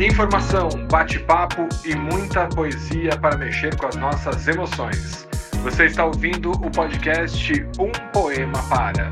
Informação, bate-papo e muita poesia para mexer com as nossas emoções. Você está ouvindo o podcast Um Poema Para.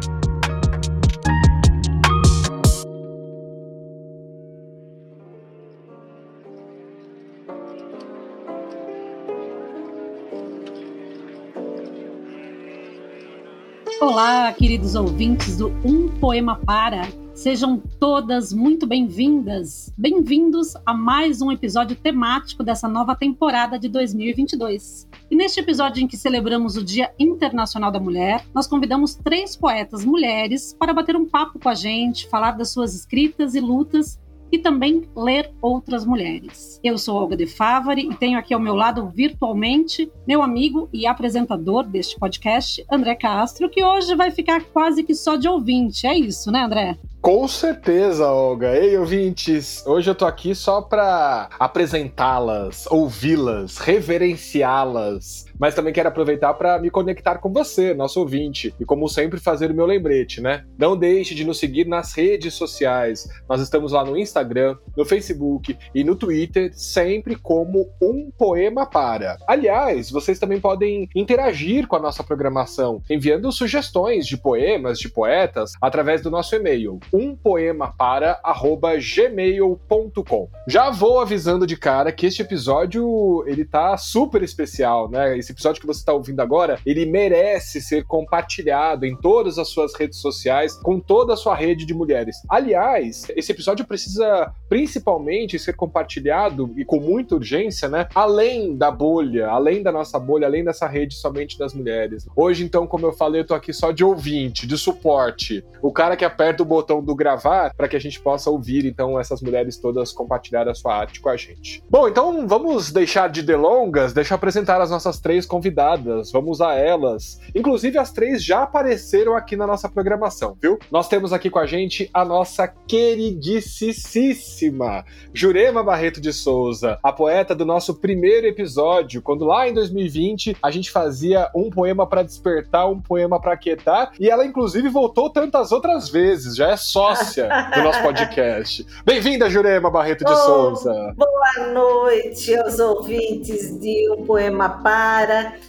Olá, queridos ouvintes do Um Poema Para. Sejam todas muito bem-vindas, bem-vindos a mais um episódio temático dessa nova temporada de 2022. E neste episódio em que celebramos o Dia Internacional da Mulher, nós convidamos três poetas mulheres para bater um papo com a gente, falar das suas escritas e lutas e também ler outras mulheres. Eu sou Olga de Favari e tenho aqui ao meu lado virtualmente meu amigo e apresentador deste podcast, André Castro, que hoje vai ficar quase que só de ouvinte. É isso, né, André? Com certeza, Olga. Ei, ouvintes, hoje eu tô aqui só para apresentá-las, ouvi-las, reverenciá-las, mas também quero aproveitar para me conectar com você, nosso ouvinte, e como sempre fazer o meu lembrete, né? Não deixe de nos seguir nas redes sociais. Nós estamos lá no Instagram, no Facebook e no Twitter, sempre como um poema para. Aliás, vocês também podem interagir com a nossa programação, enviando sugestões de poemas, de poetas, através do nosso e-mail umpoemapara@gmail.com. Já vou avisando de cara que este episódio ele tá super especial, né? Esse episódio que você está ouvindo agora, ele merece ser compartilhado em todas as suas redes sociais, com toda a sua rede de mulheres. Aliás, esse episódio precisa principalmente ser compartilhado e com muita urgência, né? Além da bolha, além da nossa bolha, além dessa rede somente das mulheres. Hoje, então, como eu falei, eu tô aqui só de ouvinte, de suporte. O cara que aperta o botão do gravar para que a gente possa ouvir, então, essas mulheres todas compartilhar a sua arte com a gente. Bom, então vamos deixar de delongas, deixa eu apresentar as nossas três convidadas, vamos a elas. Inclusive, as três já apareceram aqui na nossa programação, viu? Nós temos aqui com a gente a nossa queridíssima Jurema Barreto de Souza, a poeta do nosso primeiro episódio, quando lá em 2020 a gente fazia um poema para despertar, um poema para quietar, e ela inclusive voltou tantas outras vezes, já é sócia do nosso podcast. Bem-vinda, Jurema Barreto de oh, Souza. Boa noite aos ouvintes de Um Poema Para,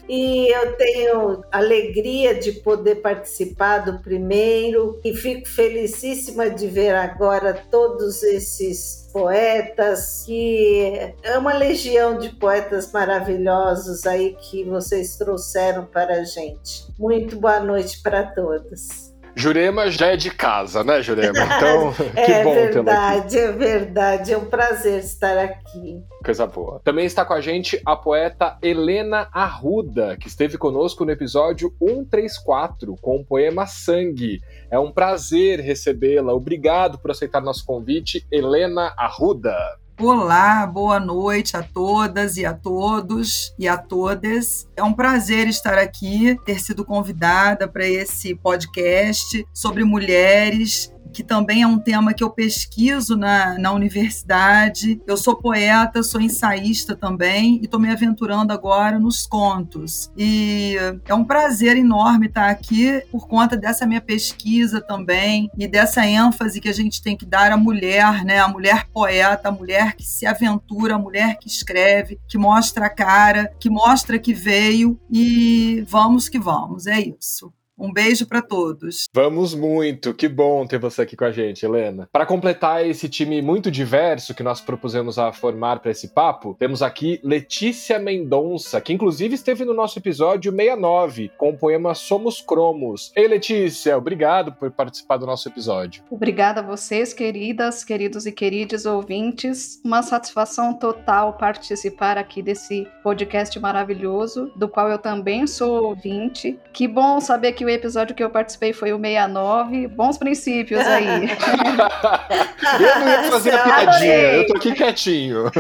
e eu tenho alegria de poder participar do primeiro, e fico felicíssima de ver agora todos esses poetas, que é uma legião de poetas maravilhosos aí que vocês trouxeram para a gente. Muito boa noite para todos. Jurema já é de casa, né, Jurema? Então, que é bom tê-la aqui. É verdade, é um prazer estar aqui. Coisa boa. Também está com a gente a poeta Helena Arruda, que esteve conosco no episódio 134 com o poema Sangue. É um prazer recebê-la. Obrigado por aceitar nosso convite, Helena Arruda. Olá, boa noite a todas e a todos e a todas. É um prazer estar aqui, ter sido convidada para esse podcast sobre mulheres que também é um tema que eu pesquiso na, na universidade. Eu sou poeta, sou ensaísta também e estou me aventurando agora nos contos. E é um prazer enorme estar aqui por conta dessa minha pesquisa também e dessa ênfase que a gente tem que dar à mulher, né? A mulher poeta, a mulher que se aventura, a mulher que escreve, que mostra a cara, que mostra que veio e vamos que vamos. É isso. Um beijo para todos. Vamos muito. Que bom ter você aqui com a gente, Helena. Para completar esse time muito diverso que nós propusemos a formar para esse papo, temos aqui Letícia Mendonça, que inclusive esteve no nosso episódio 69 com o poema Somos Cromos. Ei, Letícia, obrigado por participar do nosso episódio. Obrigada a vocês, queridas, queridos e queridos ouvintes. Uma satisfação total participar aqui desse podcast maravilhoso, do qual eu também sou ouvinte. Que bom saber que o episódio que eu participei foi o 69. Bons princípios aí. eu não ia fazer a piadinha, eu tô aqui quietinho.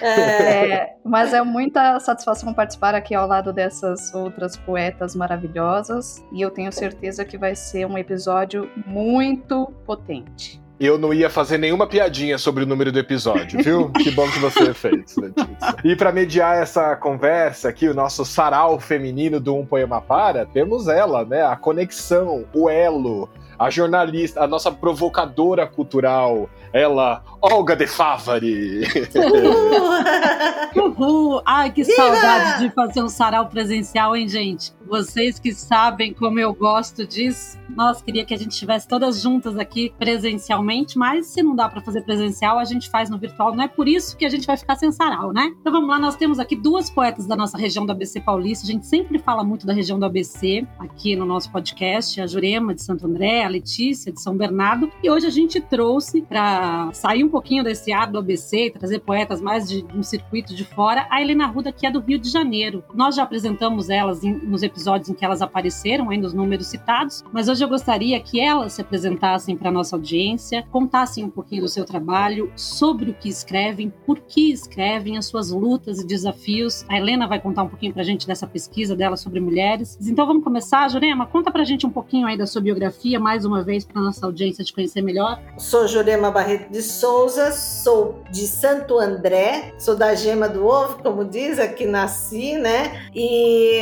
É, mas é muita satisfação participar aqui ao lado dessas outras poetas maravilhosas. E eu tenho certeza que vai ser um episódio muito potente. Eu não ia fazer nenhuma piadinha sobre o número do episódio, viu? que bom que você fez, Letícia. E para mediar essa conversa aqui, o nosso sarau feminino do Um Poema Para, temos ela, né? A conexão, o elo, a jornalista, a nossa provocadora cultural, ela, Olga de Favari. Uhul! Uhul! Ai, que saudade de fazer um sarau presencial, hein, gente? Vocês que sabem como eu gosto disso. Nossa, queria que a gente estivesse todas juntas aqui presencialmente, mas se não dá para fazer presencial, a gente faz no virtual. Não é por isso que a gente vai ficar sem sarau, né? Então vamos lá, nós temos aqui duas poetas da nossa região do ABC Paulista. A gente sempre fala muito da região do ABC aqui no nosso podcast, a Jurema de Santo André, a Letícia de São Bernardo. E hoje a gente trouxe para sair um pouquinho desse ar do ABC e trazer poetas mais de um circuito de fora, a Helena Ruda, que é do Rio de Janeiro. Nós já apresentamos elas em, nos episódios em que elas apareceram, ainda os números citados, mas hoje eu gostaria que elas se apresentassem para a nossa audiência, contassem um pouquinho do seu trabalho, sobre o que escrevem, por que escrevem, as suas lutas e desafios. A Helena vai contar um pouquinho para a gente dessa pesquisa dela sobre mulheres. Então vamos começar, Jurema, conta para a gente um pouquinho aí da sua biografia, mais uma vez, para nossa audiência te conhecer melhor. Sou Jurema Barreto de Souza, sou de Santo André, sou da gema do ovo, como diz, aqui nasci, né? E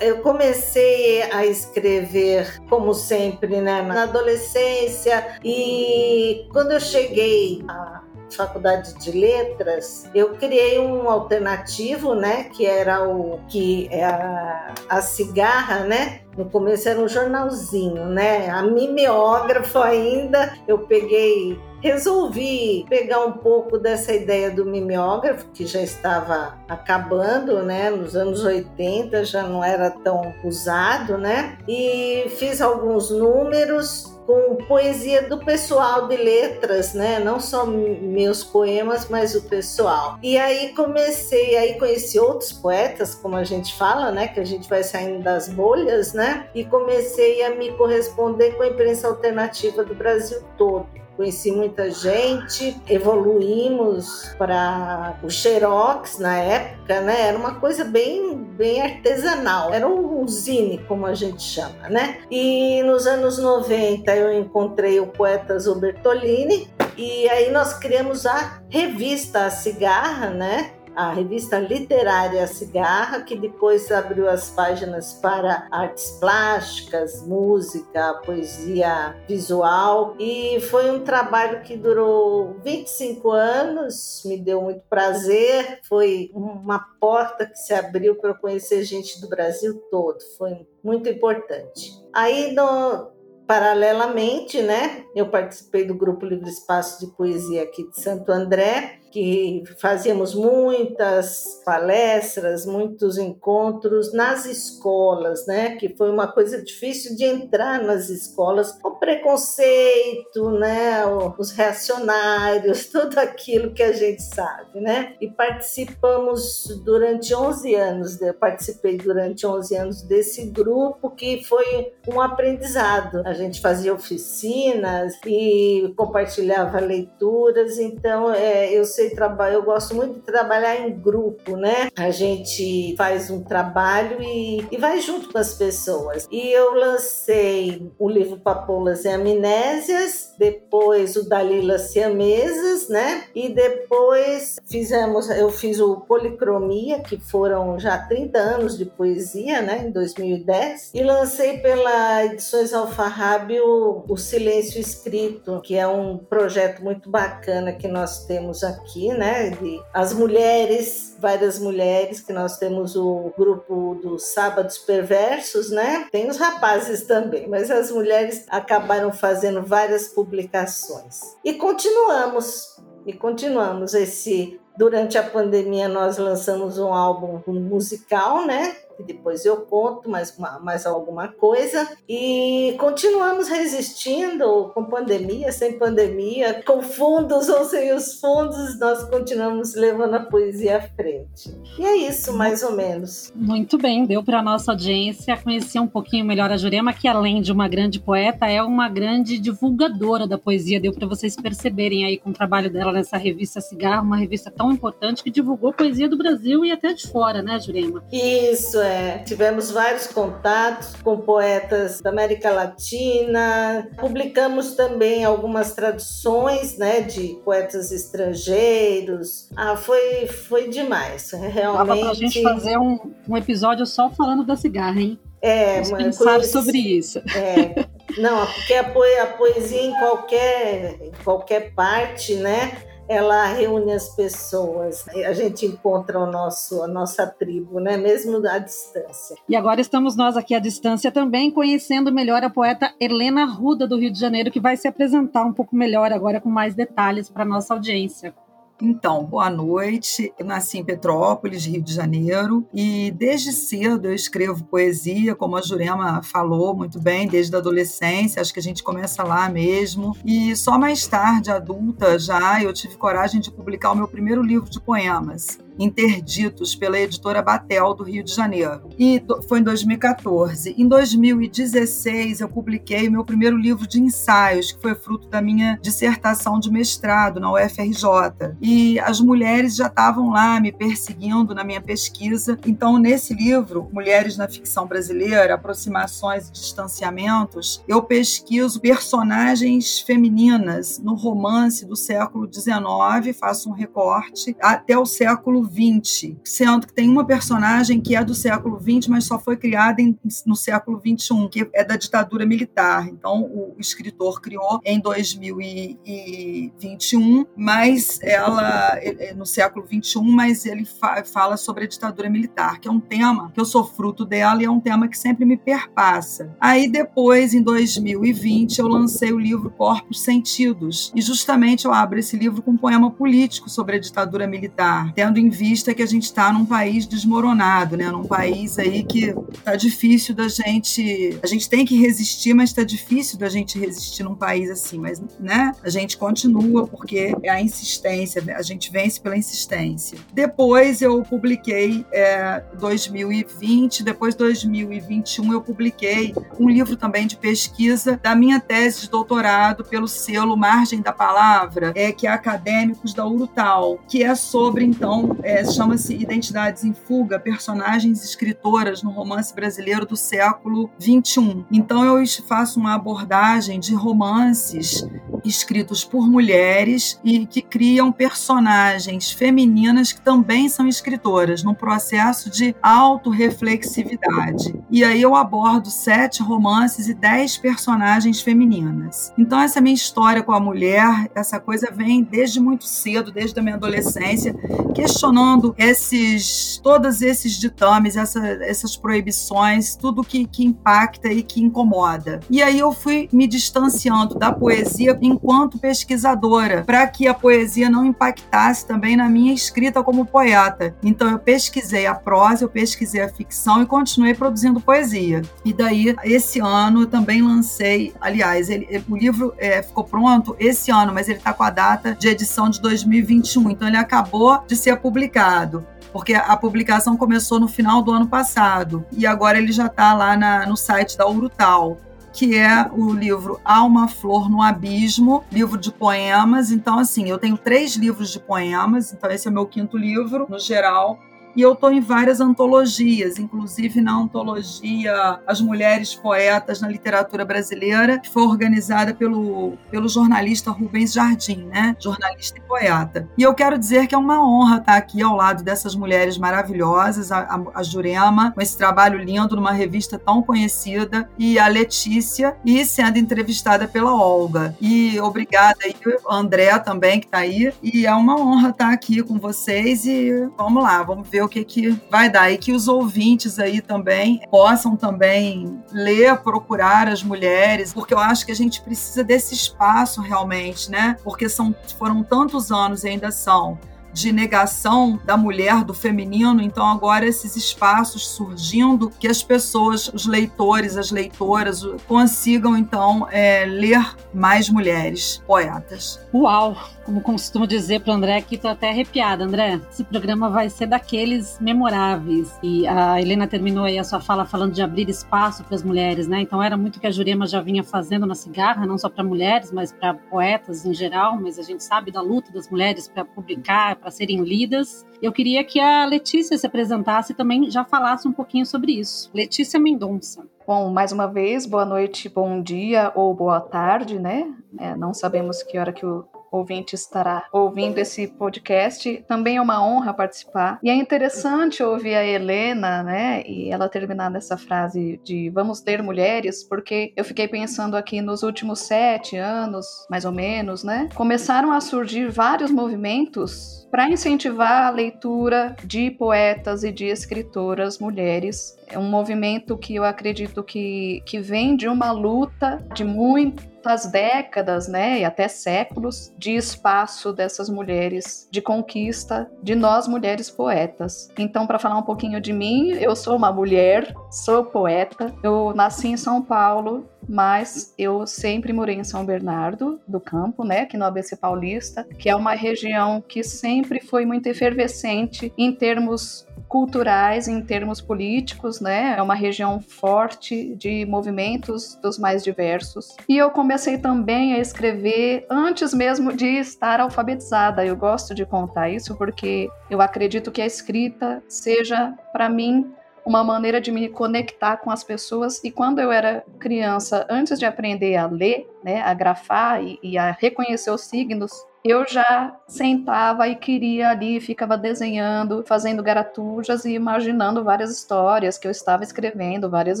eu comecei a escrever, como sempre, né, na adolescência, e quando eu cheguei à faculdade de letras, eu criei um alternativo, né, que era o que é a, a cigarra, né? No começo era um jornalzinho, né? A mimeógrafo ainda, eu peguei resolvi pegar um pouco dessa ideia do mimeógrafo, que já estava acabando, né? Nos anos 80 já não era tão usado, né? E fiz alguns números com poesia do pessoal de letras, né? Não só meus poemas, mas o pessoal. E aí comecei, aí conheci outros poetas, como a gente fala, né? Que a gente vai saindo das bolhas, né? E comecei a me corresponder com a imprensa alternativa do Brasil todo conheci muita gente, evoluímos para o Xerox na época, né? Era uma coisa bem, bem artesanal, era um zine, como a gente chama, né? E nos anos 90 eu encontrei o poeta Zobertolini e aí nós criamos a revista A Cigarra, né? A revista literária Cigarra, que depois abriu as páginas para artes plásticas, música, poesia visual, e foi um trabalho que durou 25 anos, me deu muito prazer, foi uma porta que se abriu para eu conhecer gente do Brasil todo, foi muito importante. Aí, no, paralelamente, né, eu participei do Grupo Livre Espaço de Poesia aqui de Santo André, que fazíamos muitas palestras, muitos encontros nas escolas, né? Que foi uma coisa difícil de entrar nas escolas, o preconceito, né? Os reacionários, tudo aquilo que a gente sabe, né? E participamos durante 11 anos, eu participei durante 11 anos desse grupo que foi um aprendizado. A gente fazia oficinas e compartilhava leituras, então é, eu sei trabalho, eu gosto muito de trabalhar em grupo, né? A gente faz um trabalho e, e vai junto com as pessoas. E eu lancei o livro Papoulas e Amnésias, depois o Dalila Siamesas, né? E depois fizemos, eu fiz o Policromia, que foram já 30 anos de poesia, né? Em 2010. E lancei pela Edições Alfarrabi o, o Silêncio Escrito, que é um projeto muito bacana que nós temos aqui aqui, né? De, as mulheres, várias mulheres, que nós temos o grupo dos Sábados Perversos, né? Tem os rapazes também, mas as mulheres acabaram fazendo várias publicações. E continuamos, e continuamos esse Durante a pandemia, nós lançamos um álbum musical, né? Que depois eu conto mais, mais alguma coisa. E continuamos resistindo com pandemia, sem pandemia, com fundos ou sem os fundos, nós continuamos levando a poesia à frente. E é isso, mais ou menos. Muito bem, deu para nossa audiência conhecer um pouquinho melhor a Jurema, que além de uma grande poeta, é uma grande divulgadora da poesia. Deu para vocês perceberem aí com o trabalho dela nessa revista Cigarro, uma revista tão importante que divulgou poesia do Brasil e até de fora, né, Jurema? Isso, é. Tivemos vários contatos com poetas da América Latina, publicamos também algumas traduções né, de poetas estrangeiros. Ah, foi, foi demais, realmente. Dava pra gente fazer um, um episódio só falando da cigarra, hein? É, Vamos pensar sobre isso. É, não, porque a poesia em qualquer, em qualquer parte, né? Ela reúne as pessoas. A gente encontra o nosso, a nossa tribo, né? mesmo à distância. E agora estamos nós aqui à distância também, conhecendo melhor a poeta Helena Ruda, do Rio de Janeiro, que vai se apresentar um pouco melhor agora com mais detalhes para a nossa audiência. Então, boa noite. Eu nasci em Petrópolis, Rio de Janeiro, e desde cedo eu escrevo poesia, como a Jurema falou muito bem, desde a adolescência, acho que a gente começa lá mesmo. E só mais tarde, adulta, já eu tive coragem de publicar o meu primeiro livro de poemas, interditos pela editora Batel do Rio de Janeiro. E foi em 2014. Em 2016 eu publiquei meu primeiro livro de ensaios, que foi fruto da minha dissertação de mestrado na UFRJ. E as mulheres já estavam lá me perseguindo na minha pesquisa. Então, nesse livro, Mulheres na Ficção Brasileira, Aproximações e Distanciamentos, eu pesquiso personagens femininas no romance do século XIX, faço um recorte, até o século XX, sendo que tem uma personagem que é do século XX, mas só foi criada em, no século XXI, que é da ditadura militar. Então, o escritor criou em 2021, mas ela no século XXI, mas ele fa fala sobre a ditadura militar, que é um tema que eu sou fruto dela e é um tema que sempre me perpassa. Aí depois, em 2020, eu lancei o livro Corpos Sentidos e justamente eu abro esse livro com um poema político sobre a ditadura militar, tendo em vista que a gente está num país desmoronado, né? Num país aí que tá difícil da gente. A gente tem que resistir, mas está difícil da gente resistir num país assim. Mas, né? A gente continua porque é a insistência, a gente vence pela insistência. Depois eu publiquei é, 2020, depois 2021 eu publiquei um livro também de pesquisa da minha tese de doutorado pelo selo Margem da Palavra, é que é Acadêmicos da Urutau, que é sobre então é, chama-se Identidades em Fuga, personagens escritoras no romance brasileiro do século XXI. Então eu faço uma abordagem de romances escritos por mulheres e que criam personagens femininas que também são escritoras, num processo de autorreflexividade. E aí eu abordo sete romances e dez personagens femininas. Então essa minha história com a mulher, essa coisa vem desde muito cedo, desde a minha adolescência, questionando esses, todos esses ditames, essa, essas proibições, tudo que, que impacta e que incomoda. E aí eu fui me distanciando da poesia enquanto pesquisadora, para que a poesia não impactasse também na minha escrita como poeta. Então eu pesquisei a prosa, eu pesquisei a ficção e continuei produzindo poesia. E daí, esse ano, eu também lancei, aliás, ele, o livro é, ficou pronto esse ano, mas ele está com a data de edição de 2021. Então ele acabou de ser publicado porque a publicação começou no final do ano passado e agora ele já está lá na, no site da Urutal que é o livro Há uma Flor no Abismo, livro de poemas. Então, assim, eu tenho três livros de poemas, então esse é o meu quinto livro, no geral. E eu estou em várias antologias, inclusive na antologia As Mulheres Poetas na Literatura Brasileira, que foi organizada pelo, pelo jornalista Rubens Jardim, né? jornalista e poeta. E eu quero dizer que é uma honra estar aqui ao lado dessas mulheres maravilhosas, a, a Jurema, com esse trabalho lindo numa revista tão conhecida, e a Letícia, e sendo entrevistada pela Olga. E obrigada aí, André também, que está aí. E é uma honra estar aqui com vocês e vamos lá, vamos ver o que, que vai dar. E que os ouvintes aí também possam também ler, procurar as mulheres, porque eu acho que a gente precisa desse espaço realmente, né? Porque são, foram tantos anos e ainda são de negação da mulher, do feminino, então agora esses espaços surgindo que as pessoas, os leitores, as leitoras consigam então é, ler mais mulheres poetas. Uau! Como costumo dizer para André, aqui estou até arrepiada, André. Esse programa vai ser daqueles memoráveis. E a Helena terminou aí a sua fala falando de abrir espaço para as mulheres, né? Então era muito que a Jurema já vinha fazendo na cigarra, não só para mulheres, mas para poetas em geral. Mas a gente sabe da luta das mulheres para publicar, para serem lidas. Eu queria que a Letícia se apresentasse e também já falasse um pouquinho sobre isso. Letícia Mendonça. Bom, mais uma vez, boa noite, bom dia ou boa tarde, né? É, não sabemos que hora que o ouvinte estará ouvindo esse podcast. Também é uma honra participar. E é interessante ouvir a Helena, né, e ela terminar nessa frase de vamos ter mulheres, porque eu fiquei pensando aqui nos últimos sete anos, mais ou menos, né, começaram a surgir vários movimentos para incentivar a leitura de poetas e de escritoras mulheres. É um movimento que eu acredito que, que vem de uma luta de muito muitas décadas, né, e até séculos de espaço dessas mulheres, de conquista de nós mulheres poetas. Então, para falar um pouquinho de mim, eu sou uma mulher, sou poeta. Eu nasci em São Paulo, mas eu sempre morei em São Bernardo do Campo, né, aqui no ABC Paulista, que é uma região que sempre foi muito efervescente em termos culturais, em termos políticos, né? É uma região forte de movimentos dos mais diversos. E eu comecei também a escrever antes mesmo de estar alfabetizada. Eu gosto de contar isso porque eu acredito que a escrita seja, para mim, uma maneira de me conectar com as pessoas. E quando eu era criança, antes de aprender a ler, né, a grafar e, e a reconhecer os signos, eu já sentava e queria ali, ficava desenhando, fazendo garatujas e imaginando várias histórias que eu estava escrevendo, várias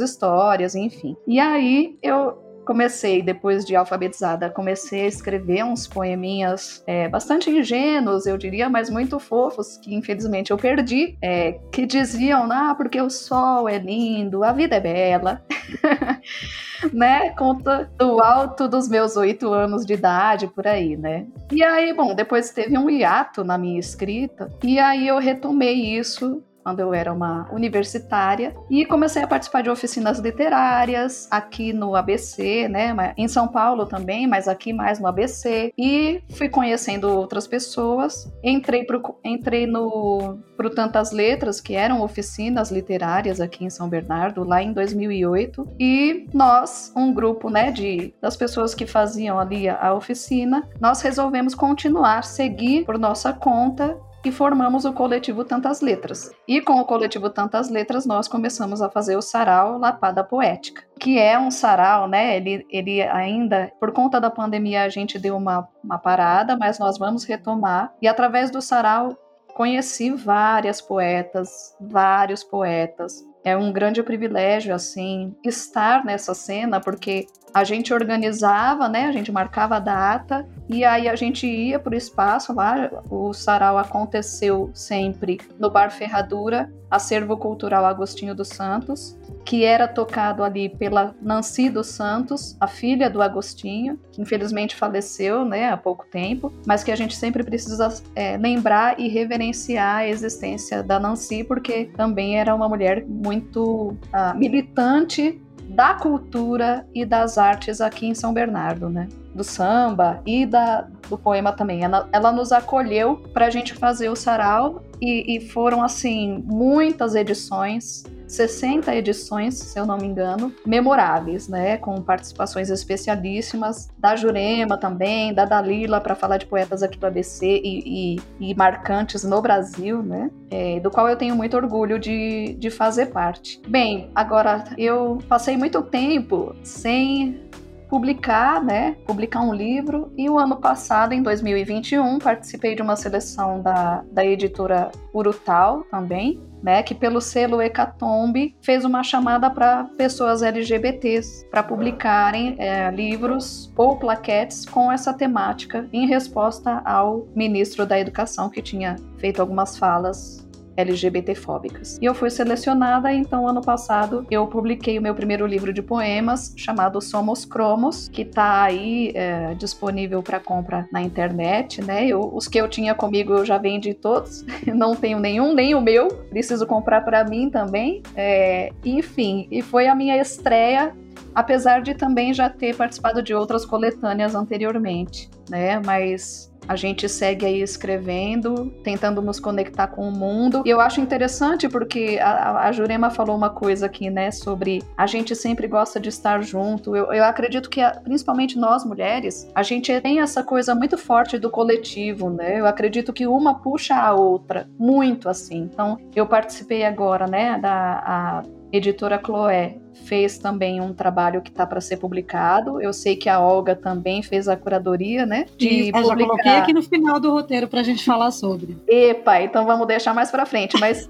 histórias, enfim. E aí eu comecei, depois de alfabetizada, comecei a escrever uns poeminhas é, bastante ingênuos, eu diria, mas muito fofos, que infelizmente eu perdi, é, que diziam, ah, porque o sol é lindo, a vida é bela. né? Conta do alto dos meus oito anos de idade, por aí, né? E aí, bom, depois teve um hiato na minha escrita, e aí eu retomei isso quando eu era uma universitária e comecei a participar de oficinas literárias aqui no ABC, né, em São Paulo também, mas aqui mais no ABC e fui conhecendo outras pessoas. Entrei pro, entrei no pro Tantas Letras, que eram oficinas literárias aqui em São Bernardo, lá em 2008, e nós, um grupo, né, de das pessoas que faziam ali a oficina, nós resolvemos continuar, seguir por nossa conta e formamos o coletivo Tantas Letras. E com o coletivo Tantas Letras, nós começamos a fazer o sarau Lapada Poética, que é um sarau, né? Ele, ele ainda, por conta da pandemia, a gente deu uma, uma parada, mas nós vamos retomar. E através do sarau, conheci várias poetas, vários poetas, é um grande privilégio assim estar nessa cena porque a gente organizava, né? A gente marcava a data e aí a gente ia para o espaço lá. O sarau aconteceu sempre no Bar Ferradura, Acervo Cultural Agostinho dos Santos, que era tocado ali pela Nancy dos Santos, a filha do Agostinho, que infelizmente faleceu, né, há pouco tempo, mas que a gente sempre precisa é, lembrar e reverenciar a existência da Nancy, porque também era uma mulher muito uh, militante da cultura e das artes aqui em São Bernardo, né? Do samba e da, do poema também. Ela, ela nos acolheu para a gente fazer o sarau e, e foram, assim, muitas edições 60 edições, se eu não me engano, memoráveis, né? Com participações especialíssimas da Jurema também, da Dalila, para falar de poetas aqui do ABC e, e, e marcantes no Brasil, né? É, do qual eu tenho muito orgulho de, de fazer parte. Bem, agora eu passei muito tempo sem publicar, né, publicar um livro e o ano passado, em 2021, participei de uma seleção da, da editora Urutal também, né, que pelo selo Hecatombe fez uma chamada para pessoas LGBTs para publicarem é, livros ou plaquetes com essa temática em resposta ao ministro da Educação que tinha feito algumas falas LGBTfóbicas. E eu fui selecionada, então ano passado eu publiquei o meu primeiro livro de poemas chamado Somos Cromos, que está aí é, disponível para compra na internet, né? Eu, os que eu tinha comigo eu já vendi todos, não tenho nenhum, nem o meu, preciso comprar para mim também. É, enfim, e foi a minha estreia apesar de também já ter participado de outras coletâneas anteriormente, né? Mas a gente segue aí escrevendo, tentando nos conectar com o mundo. E eu acho interessante porque a, a Jurema falou uma coisa aqui, né, sobre a gente sempre gosta de estar junto. Eu, eu acredito que, principalmente nós mulheres, a gente tem essa coisa muito forte do coletivo, né? Eu acredito que uma puxa a outra, muito assim. Então, eu participei agora, né, da editora Chloé fez também um trabalho que está para ser publicado. Eu sei que a Olga também fez a curadoria, né? De Isso, publicar. Já coloquei aqui no final do roteiro para a gente falar sobre. Epa, então vamos deixar mais para frente. Mas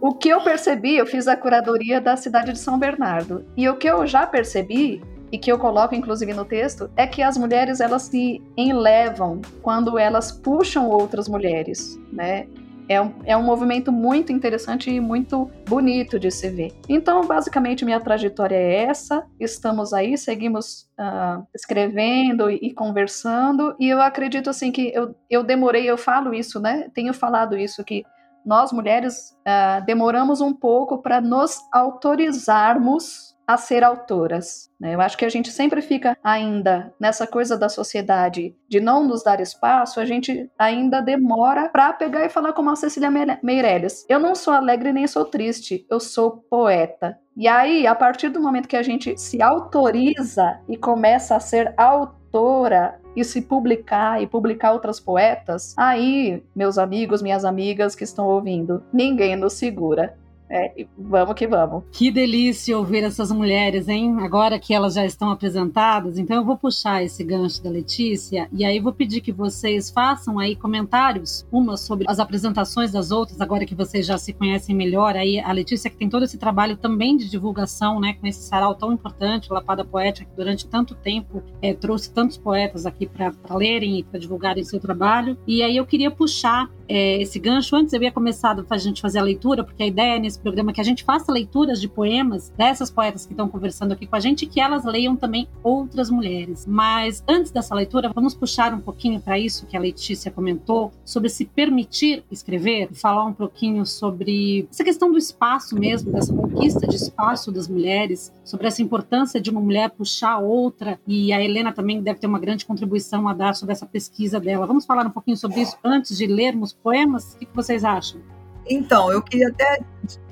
o que eu percebi, eu fiz a curadoria da cidade de São Bernardo. E o que eu já percebi e que eu coloco inclusive no texto é que as mulheres elas se enlevam quando elas puxam outras mulheres, né? É um, é um movimento muito interessante e muito bonito de se ver. Então, basicamente, minha trajetória é essa. Estamos aí, seguimos uh, escrevendo e, e, conversando. E eu acredito assim que eu, eu demorei, eu falo isso, né? Tenho falado isso que nós mulheres uh, demoramos um pouco para nos autorizarmos a ser autoras. Né? Eu acho que a gente sempre fica ainda nessa coisa da sociedade de não nos dar espaço, a gente ainda demora para pegar e falar como a Cecília Meirelles. Eu não sou alegre nem sou triste, eu sou poeta. E aí, a partir do momento que a gente se autoriza e começa a ser autora e se publicar e publicar outras poetas, aí, meus amigos, minhas amigas que estão ouvindo, ninguém nos segura. É, vamos que vamos. Que delícia ouvir essas mulheres, hein? Agora que elas já estão apresentadas, então eu vou puxar esse gancho da Letícia e aí vou pedir que vocês façam aí comentários, uma sobre as apresentações das outras, agora que vocês já se conhecem melhor. Aí a Letícia que tem todo esse trabalho também de divulgação, né, com esse sarau tão importante, Lapada Poética, que durante tanto tempo é, trouxe tantos poetas aqui para lerem e para divulgarem seu trabalho. E aí eu queria puxar é, esse gancho. Antes eu ia começar a gente fazer a leitura, porque a ideia nesse programa que a gente faça leituras de poemas dessas poetas que estão conversando aqui com a gente e que elas leiam também outras mulheres. Mas antes dessa leitura, vamos puxar um pouquinho para isso que a Letícia comentou, sobre se permitir escrever, falar um pouquinho sobre essa questão do espaço mesmo, dessa conquista de espaço das mulheres, sobre essa importância de uma mulher puxar outra. E a Helena também deve ter uma grande contribuição a dar sobre essa pesquisa dela. Vamos falar um pouquinho sobre isso antes de lermos poemas? O que vocês acham? Então, eu queria até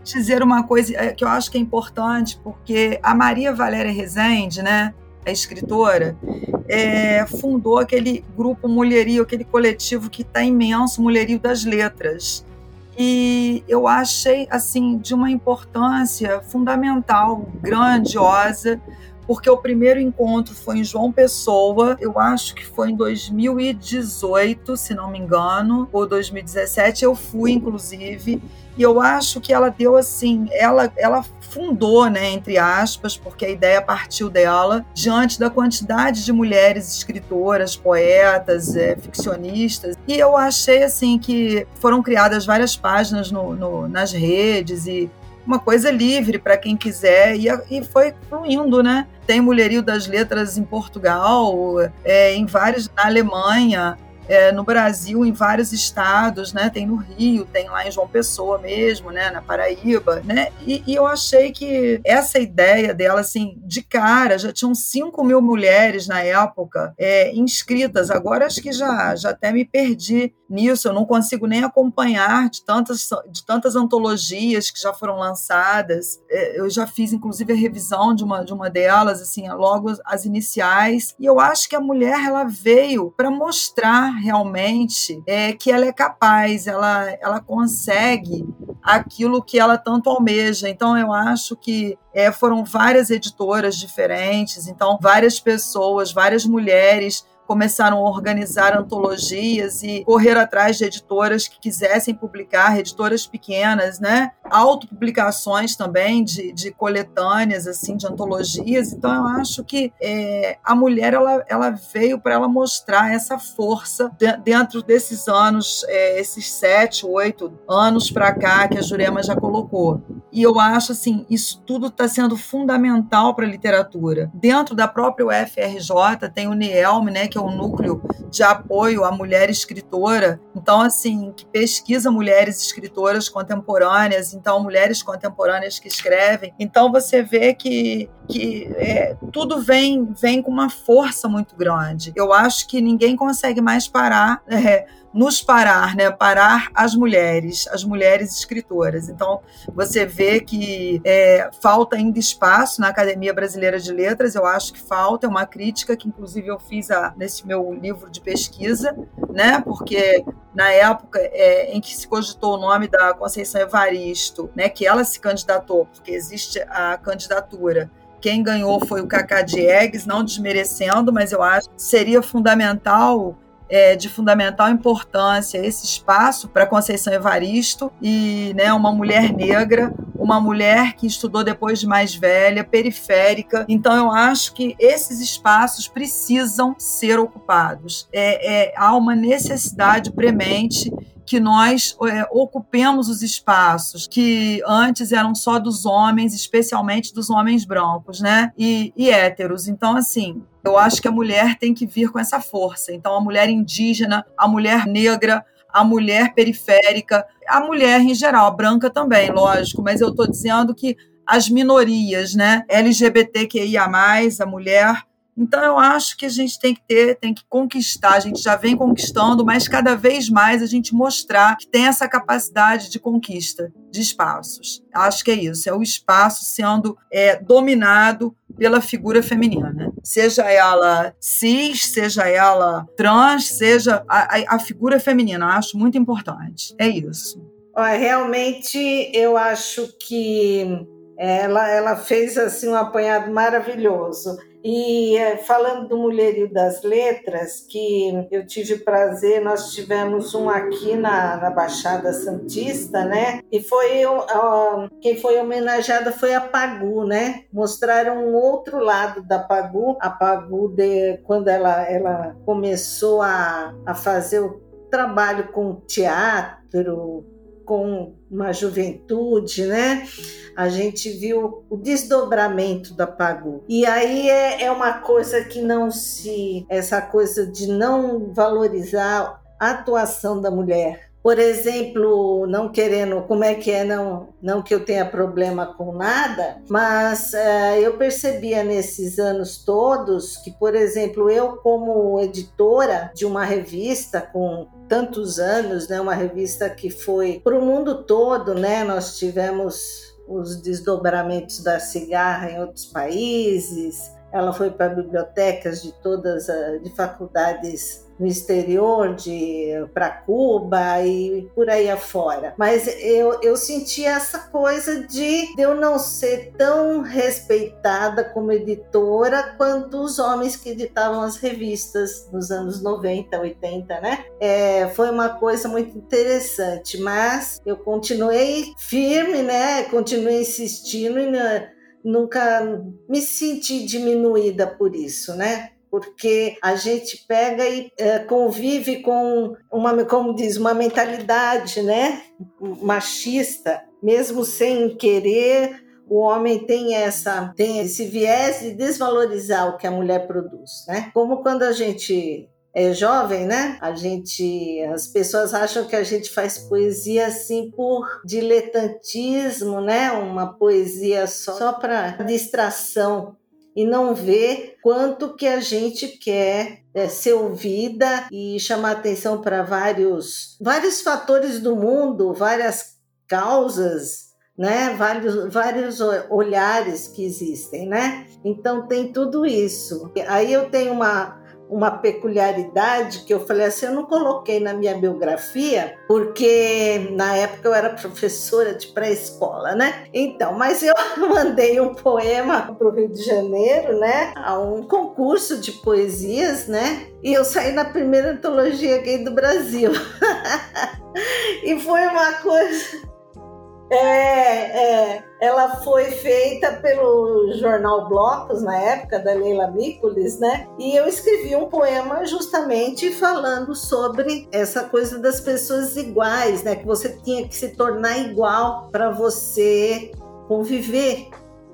dizer uma coisa é, que eu acho que é importante, porque a Maria Valéria Rezende, né, a escritora, é, fundou aquele grupo Mulherio, aquele coletivo que está imenso, Mulherio das Letras. E eu achei, assim, de uma importância fundamental, grandiosa, porque o primeiro encontro foi em João Pessoa, eu acho que foi em 2018, se não me engano, ou 2017, eu fui, inclusive, e eu acho que ela deu assim, ela, ela fundou, né, entre aspas, porque a ideia partiu dela, diante da quantidade de mulheres escritoras, poetas, é, ficcionistas. E eu achei assim que foram criadas várias páginas no, no, nas redes e uma coisa livre para quem quiser e, e foi fluindo, né? Tem Mulherio das Letras em Portugal, é, em vários na Alemanha, é, no Brasil, em vários estados, né? Tem no Rio, tem lá em João Pessoa mesmo, né? Na Paraíba, né? E, e eu achei que essa ideia dela, assim, de cara, já tinham 5 mil mulheres na época é, inscritas. Agora acho que já, já até me perdi nisso, eu não consigo nem acompanhar de tantas, de tantas antologias que já foram lançadas. É, eu já fiz, inclusive, a revisão de uma, de uma delas, assim, logo as iniciais. E eu acho que a mulher, ela veio para mostrar realmente é, que ela é capaz, ela, ela consegue aquilo que ela tanto almeja. Então, eu acho que é, foram várias editoras diferentes, então, várias pessoas, várias mulheres começaram a organizar antologias e correr atrás de editoras que quisessem publicar, editoras pequenas, né? Autopublicações também de, de coletâneas, assim, de antologias. Então, eu acho que é, a mulher, ela, ela veio para ela mostrar essa força de, dentro desses anos, é, esses sete, oito anos para cá que a Jurema já colocou. E eu acho assim, isso tudo está sendo fundamental para a literatura. Dentro da própria UFRJ tem o NIELM, né, que é o núcleo de apoio à mulher escritora. Então, assim, que pesquisa mulheres escritoras contemporâneas, então mulheres contemporâneas que escrevem. Então você vê que, que é, tudo vem, vem com uma força muito grande. Eu acho que ninguém consegue mais parar. É, nos parar, né? Parar as mulheres, as mulheres escritoras. Então, você vê que é, falta ainda espaço na Academia Brasileira de Letras, eu acho que falta, é uma crítica que, inclusive, eu fiz a, nesse meu livro de pesquisa, né? Porque na época é, em que se cogitou o nome da Conceição Evaristo, né? Que ela se candidatou, porque existe a candidatura quem ganhou foi o Cacá Diegues, não desmerecendo, mas eu acho que seria fundamental é, de fundamental importância esse espaço para Conceição Evaristo e né, uma mulher negra, uma mulher que estudou depois de mais velha, periférica. Então eu acho que esses espaços precisam ser ocupados. É, é, há uma necessidade premente que nós é, ocupemos os espaços que antes eram só dos homens, especialmente dos homens brancos, né? E, e héteros. Então, assim, eu acho que a mulher tem que vir com essa força. Então, a mulher indígena, a mulher negra, a mulher periférica, a mulher em geral, a branca também, lógico, mas eu estou dizendo que as minorias, né? LGBTQIA, a mulher então eu acho que a gente tem que ter, tem que conquistar, a gente já vem conquistando, mas cada vez mais a gente mostrar que tem essa capacidade de conquista de espaços. Acho que é isso, é o espaço sendo é, dominado pela figura feminina, seja ela cis, seja ela trans, seja a, a, a figura feminina, acho muito importante. É isso. Olha, realmente eu acho que ela, ela fez assim um apanhado maravilhoso. E é, falando do Mulherio das Letras, que eu tive prazer, nós tivemos um aqui na, na Baixada Santista, né? E foi uh, quem foi homenageada foi a Pagu, né? Mostraram um outro lado da Pagu, a Pagu de quando ela, ela começou a, a fazer o trabalho com teatro, com uma juventude, né? A gente viu o desdobramento da Pagu. E aí é, é uma coisa que não se. essa coisa de não valorizar a atuação da mulher por exemplo, não querendo, como é que é, não, não que eu tenha problema com nada, mas uh, eu percebia nesses anos todos que, por exemplo, eu como editora de uma revista com tantos anos, né, uma revista que foi para o mundo todo, né, nós tivemos os desdobramentos da cigarra em outros países, ela foi para bibliotecas de todas, de faculdades no exterior, de para Cuba e por aí afora. Mas eu, eu senti essa coisa de, de eu não ser tão respeitada como editora quanto os homens que editavam as revistas nos anos 90, 80, né? É, foi uma coisa muito interessante, mas eu continuei firme, né? Continuei insistindo e nunca me senti diminuída por isso, né? Porque a gente pega e é, convive com uma, como diz, uma mentalidade, né, machista, mesmo sem querer, o homem tem essa tem esse viés de desvalorizar o que a mulher produz, né? Como quando a gente é jovem, né? A gente, as pessoas acham que a gente faz poesia assim por diletantismo, né? Uma poesia só, só para distração e não vê quanto que a gente quer é, ser ouvida e chamar atenção para vários, vários fatores do mundo, várias causas, né? Vários, vários olhares que existem, né? Então tem tudo isso. Aí eu tenho uma uma peculiaridade que eu falei assim, eu não coloquei na minha biografia, porque na época eu era professora de pré-escola, né? Então, mas eu mandei um poema para o Rio de Janeiro, né? A um concurso de poesias, né? E eu saí na primeira antologia gay do Brasil. e foi uma coisa é, é, ela foi feita pelo jornal Blocos, na época, da Leila Mícolis, né? E eu escrevi um poema justamente falando sobre essa coisa das pessoas iguais, né? Que você tinha que se tornar igual para você conviver.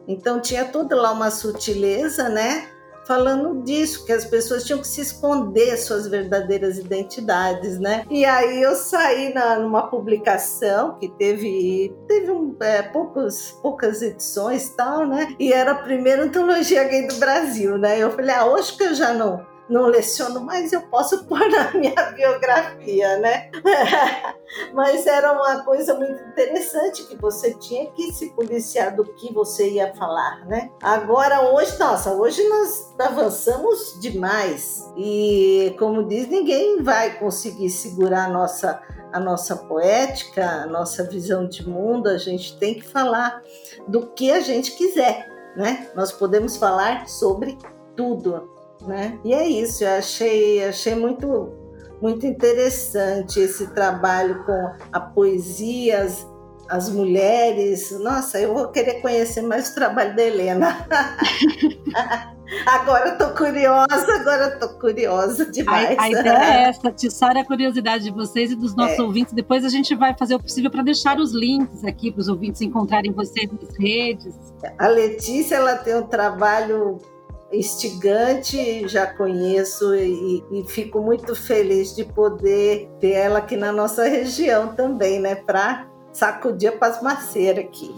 Então tinha toda lá uma sutileza, né? Falando disso, que as pessoas tinham que se esconder suas verdadeiras identidades, né? E aí eu saí na, numa publicação que teve, teve um, é, poucos, poucas edições tal, né? E era a primeira antologia gay do Brasil, né? Eu falei, ah, hoje que eu já não não leciono mais, eu posso pôr na minha biografia, né? Mas era uma coisa muito interessante que você tinha que se policiar do que você ia falar, né? Agora, hoje, nossa, hoje nós avançamos demais. E, como diz, ninguém vai conseguir segurar a nossa a nossa poética, a nossa visão de mundo, a gente tem que falar do que a gente quiser, né? Nós podemos falar sobre tudo, né? E é isso, eu achei, achei muito, muito interessante esse trabalho com a poesia, as, as mulheres. Nossa, eu vou querer conhecer mais o trabalho da Helena. Agora eu tô curiosa, agora eu tô curiosa demais. A, a ideia é essa, atiçar a curiosidade de vocês e dos nossos é. ouvintes. Depois a gente vai fazer o possível para deixar os links aqui para os ouvintes encontrarem vocês nas redes. A Letícia, ela tem um trabalho instigante, já conheço e, e, fico muito feliz de poder ter ela aqui na nossa região também, né? Para sacudir a pasmaceira aqui.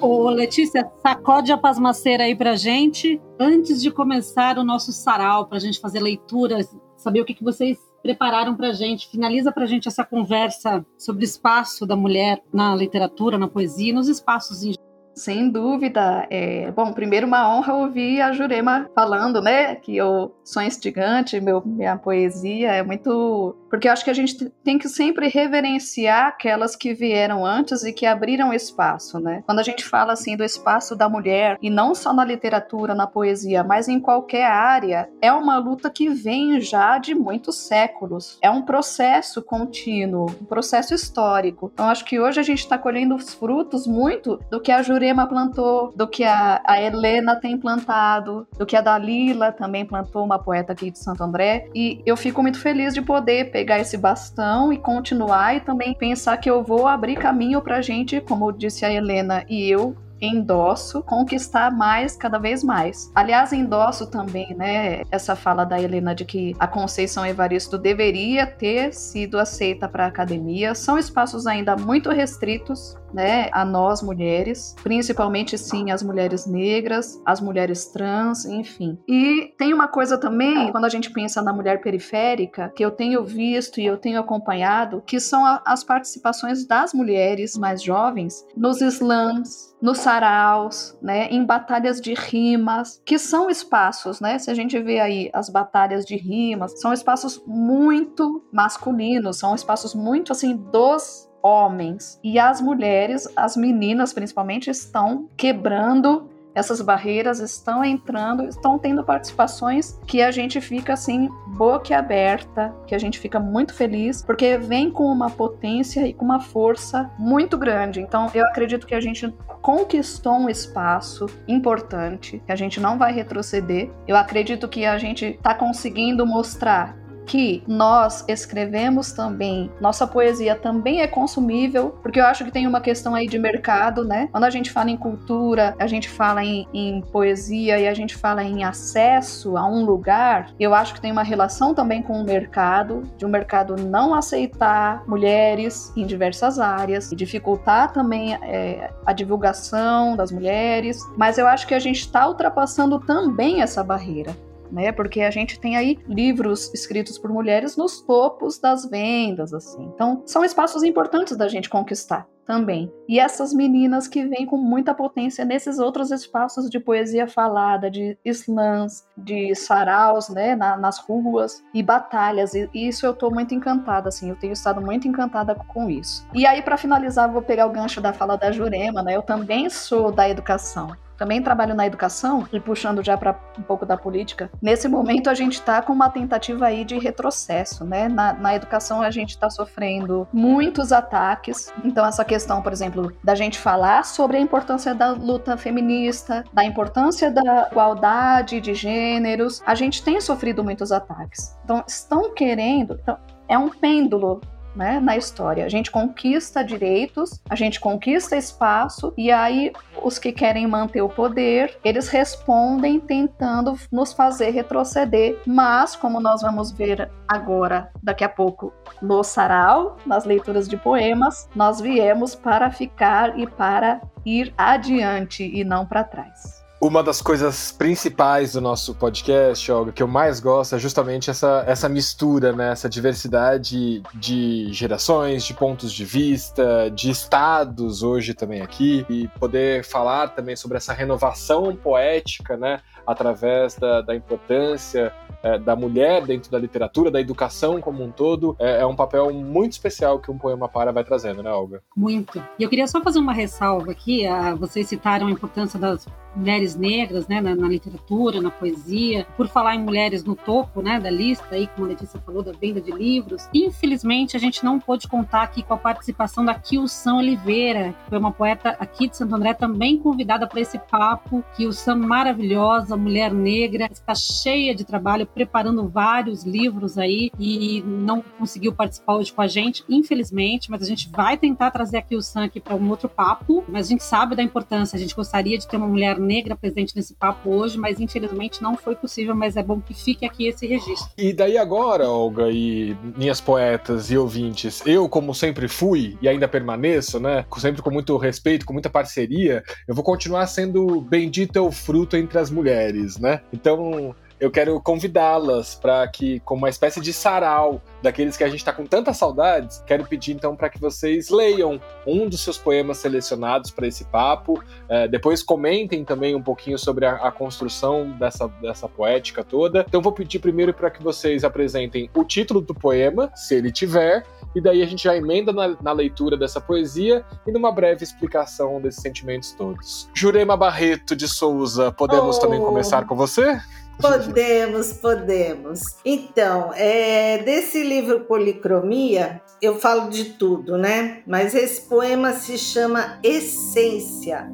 Ô, Letícia, sacode a pasmaceira aí pra gente antes de começar o nosso sarau, para a gente fazer leituras, saber o que, que vocês prepararam para gente. Finaliza para gente essa conversa sobre espaço da mulher na literatura, na poesia, nos espaços em sem dúvida. É, bom, primeiro uma honra ouvir a Jurema falando, né, que eu sou instigante, meu, minha poesia é muito... Porque eu acho que a gente tem que sempre reverenciar aquelas que vieram antes e que abriram espaço, né? Quando a gente fala, assim, do espaço da mulher, e não só na literatura, na poesia, mas em qualquer área, é uma luta que vem já de muitos séculos. É um processo contínuo, um processo histórico. Então, acho que hoje a gente está colhendo os frutos muito do que a Jurema Jurema plantou, do que a, a Helena tem plantado, do que a Dalila também plantou, uma poeta aqui de Santo André. E eu fico muito feliz de poder pegar esse bastão e continuar e também pensar que eu vou abrir caminho pra gente, como disse a Helena e eu, endosso conquistar mais, cada vez mais. Aliás, endosso também, né, essa fala da Helena de que a Conceição Evaristo deveria ter sido aceita para a academia. São espaços ainda muito restritos, né, a nós mulheres, principalmente sim as mulheres negras, as mulheres trans, enfim. E tem uma coisa também, quando a gente pensa na mulher periférica, que eu tenho visto e eu tenho acompanhado, que são a, as participações das mulheres mais jovens nos slams, nos saraus, né, em batalhas de rimas, que são espaços, né, se a gente vê aí as batalhas de rimas, são espaços muito masculinos, são espaços muito assim dos homens. E as mulheres, as meninas principalmente, estão quebrando essas barreiras estão entrando, estão tendo participações que a gente fica assim, boca aberta, que a gente fica muito feliz, porque vem com uma potência e com uma força muito grande. Então, eu acredito que a gente conquistou um espaço importante, que a gente não vai retroceder. Eu acredito que a gente está conseguindo mostrar que nós escrevemos também, nossa poesia também é consumível, porque eu acho que tem uma questão aí de mercado, né? Quando a gente fala em cultura, a gente fala em, em poesia e a gente fala em acesso a um lugar, eu acho que tem uma relação também com o mercado, de um mercado não aceitar mulheres em diversas áreas, e dificultar também é, a divulgação das mulheres, mas eu acho que a gente está ultrapassando também essa barreira né? Porque a gente tem aí livros escritos por mulheres nos topos das vendas, assim. Então, são espaços importantes da gente conquistar também. E essas meninas que vêm com muita potência nesses outros espaços de poesia falada, de slams, de saraus, né, na, nas ruas e batalhas. E, isso eu tô muito encantada, assim, eu tenho estado muito encantada com isso. E aí, para finalizar, vou pegar o gancho da fala da Jurema, né? Eu também sou da educação também trabalho na educação e puxando já para um pouco da política. Nesse momento a gente está com uma tentativa aí de retrocesso, né? Na, na educação a gente está sofrendo muitos ataques. Então essa questão, por exemplo, da gente falar sobre a importância da luta feminista, da importância da igualdade de gêneros, a gente tem sofrido muitos ataques. Então estão querendo, então, é um pêndulo né, na história. A gente conquista direitos, a gente conquista espaço e aí os que querem manter o poder, eles respondem tentando nos fazer retroceder. Mas, como nós vamos ver agora, daqui a pouco, no sarau, nas leituras de poemas, nós viemos para ficar e para ir adiante e não para trás. Uma das coisas principais do nosso podcast, Olga, que eu mais gosto é justamente essa, essa mistura, né? essa diversidade de gerações, de pontos de vista, de estados hoje também aqui, e poder falar também sobre essa renovação poética, né? através da, da importância é, da mulher dentro da literatura, da educação como um todo, é, é, um papel muito especial que um poema para vai trazendo, né, Olga? Muito. E eu queria só fazer uma ressalva aqui. A, vocês citaram a importância das mulheres negras, né, na, na, literatura, na poesia. Por falar em mulheres no topo, né, da lista aí, como a Letícia falou, da venda de livros. Infelizmente, a gente não pôde contar aqui com a participação da Kilson Oliveira, que foi uma poeta aqui de Santo André, também convidada para esse papo. Kilson maravilhosa, mulher negra, está cheia de trabalho preparando vários livros aí e não conseguiu participar hoje com a gente, infelizmente, mas a gente vai tentar trazer aqui o Sam aqui para um outro papo, mas a gente sabe da importância, a gente gostaria de ter uma mulher negra presente nesse papo hoje, mas infelizmente não foi possível, mas é bom que fique aqui esse registro. E daí agora, Olga e minhas poetas e ouvintes, eu como sempre fui e ainda permaneço, né, sempre com muito respeito, com muita parceria, eu vou continuar sendo bendito é o fruto entre as mulheres, né? Então, eu quero convidá-las para que, como uma espécie de sarau daqueles que a gente está com tantas saudades, quero pedir então para que vocês leiam um dos seus poemas selecionados para esse papo. É, depois comentem também um pouquinho sobre a, a, construção dessa, dessa poética toda. Então, vou pedir primeiro para que vocês apresentem o título do poema, se ele tiver, e daí a gente já emenda na, na leitura dessa poesia e numa breve explicação desses sentimentos todos. Jurema Barreto de Souza, podemos oh. também começar com você? Podemos, podemos. Então, é, desse livro Policromia, eu falo de tudo, né? Mas esse poema se chama Essência.